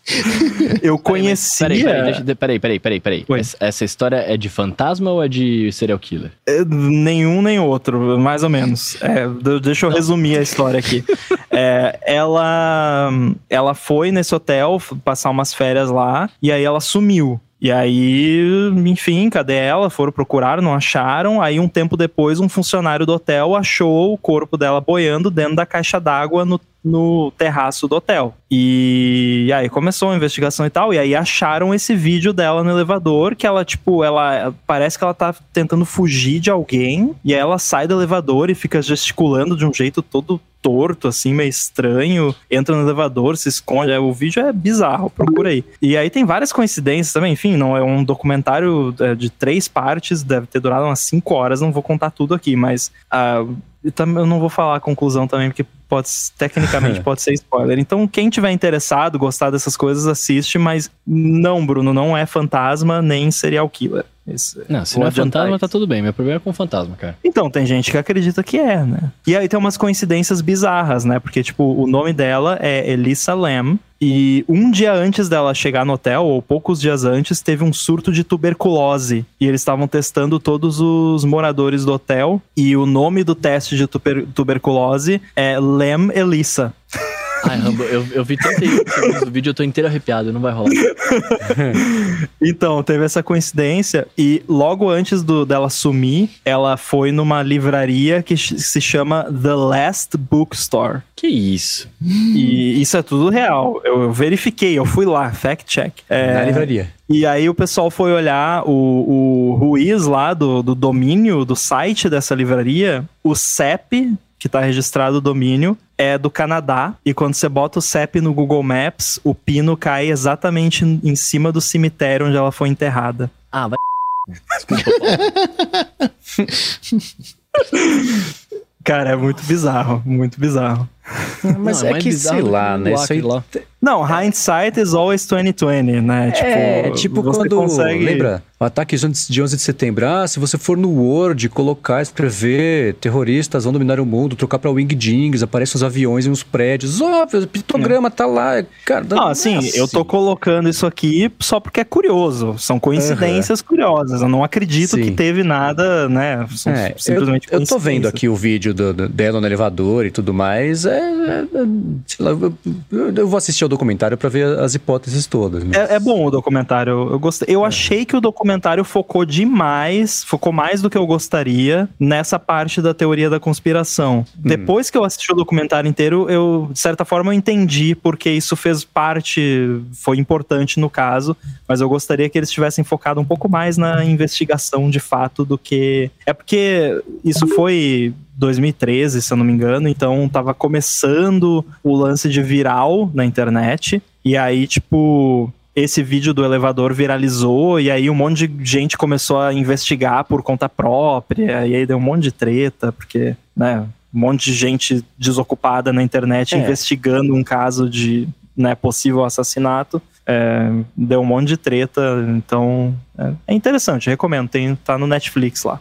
eu conhecia... Peraí, peraí, peraí, peraí, peraí, peraí. Essa, essa história é de fantasma ou é de serial killer? É, nenhum nem outro, mais ou menos. É, deixa eu resumir a história aqui. É, ela, ela foi nesse hotel passar umas férias lá e aí ela sumiu. E aí, enfim, cadê ela? Foram procurar, não acharam. Aí, um tempo depois, um funcionário do hotel achou o corpo dela boiando dentro da caixa d'água no, no terraço do hotel. E, aí começou a investigação e tal. E aí acharam esse vídeo dela no elevador, que ela, tipo, ela parece que ela tá tentando fugir de alguém. E aí ela sai do elevador e fica gesticulando de um jeito todo torto, assim, meio estranho, entra no elevador, se esconde. É, o vídeo é bizarro, procura aí. E aí tem várias coincidências também, enfim, não é um documentário é, de três partes, deve ter durado umas cinco horas, não vou contar tudo aqui, mas uh, eu não vou falar a conclusão também, porque pode, tecnicamente pode ser spoiler. Então, quem tiver interessado, gostar dessas coisas, assiste, mas não, Bruno, não é fantasma nem serial killer. Esse, não, se não é fantasma, tá tudo bem. Meu problema é com fantasma, cara. Então, tem gente que acredita que é, né? E aí tem umas coincidências bizarras, né? Porque, tipo, o nome dela é Elissa Lam. E um dia antes dela chegar no hotel, ou poucos dias antes, teve um surto de tuberculose. E eles estavam testando todos os moradores do hotel. E o nome do teste de tuber tuberculose é Lem Elissa. Ai, Rambo, eu, eu vi 31 segundos do vídeo, eu tô inteiro arrepiado, não vai rolar. então, teve essa coincidência e logo antes do, dela sumir, ela foi numa livraria que se chama The Last Bookstore. Que isso? E isso é tudo real. Eu, eu verifiquei, eu fui lá, fact check. É, Na livraria. E aí o pessoal foi olhar o, o Ruiz lá do, do domínio, do site dessa livraria, o CEP que está registrado o domínio, é do Canadá. E quando você bota o CEP no Google Maps, o pino cai exatamente em cima do cemitério onde ela foi enterrada. Ah, vai. Cara, é muito bizarro, muito bizarro. Mas não, é, é que, sei lá, né? Isso aí... Lá. Não, hindsight is always 2020, né? É, tipo, tipo quando. Consegue... Lembra? O ataque de 11 de setembro. Ah, se você for no Word, colocar, escrever terroristas vão dominar o mundo, trocar pra Wing Dings, aparecem os aviões e uns prédios. Óbvio, o pictograma é. tá lá. Cara, não, assim, assim, eu tô colocando isso aqui só porque é curioso. São coincidências uhum. curiosas. Eu não acredito Sim. que teve nada, né? São é, simplesmente eu, eu tô vendo aqui o vídeo do, do, dela no elevador e tudo mais. É, é, é lá, eu, vou assistir ao documentário para ver as hipóteses todas. Mas... É, é, bom o documentário. Eu gostei. Eu é. achei que o documentário focou demais, focou mais do que eu gostaria nessa parte da teoria da conspiração. Hum. Depois que eu assisti o documentário inteiro, eu de certa forma eu entendi porque isso fez parte, foi importante no caso, mas eu gostaria que eles tivessem focado um pouco mais na investigação de fato do que é porque isso foi 2013, se eu não me engano, então tava começando o lance de viral na internet. E aí, tipo, esse vídeo do elevador viralizou e aí um monte de gente começou a investigar por conta própria, e aí deu um monte de treta, porque, né, um monte de gente desocupada na internet é. investigando um caso de né, possível assassinato. É, deu um monte de treta, então é, é interessante, recomendo, tem, tá no Netflix lá.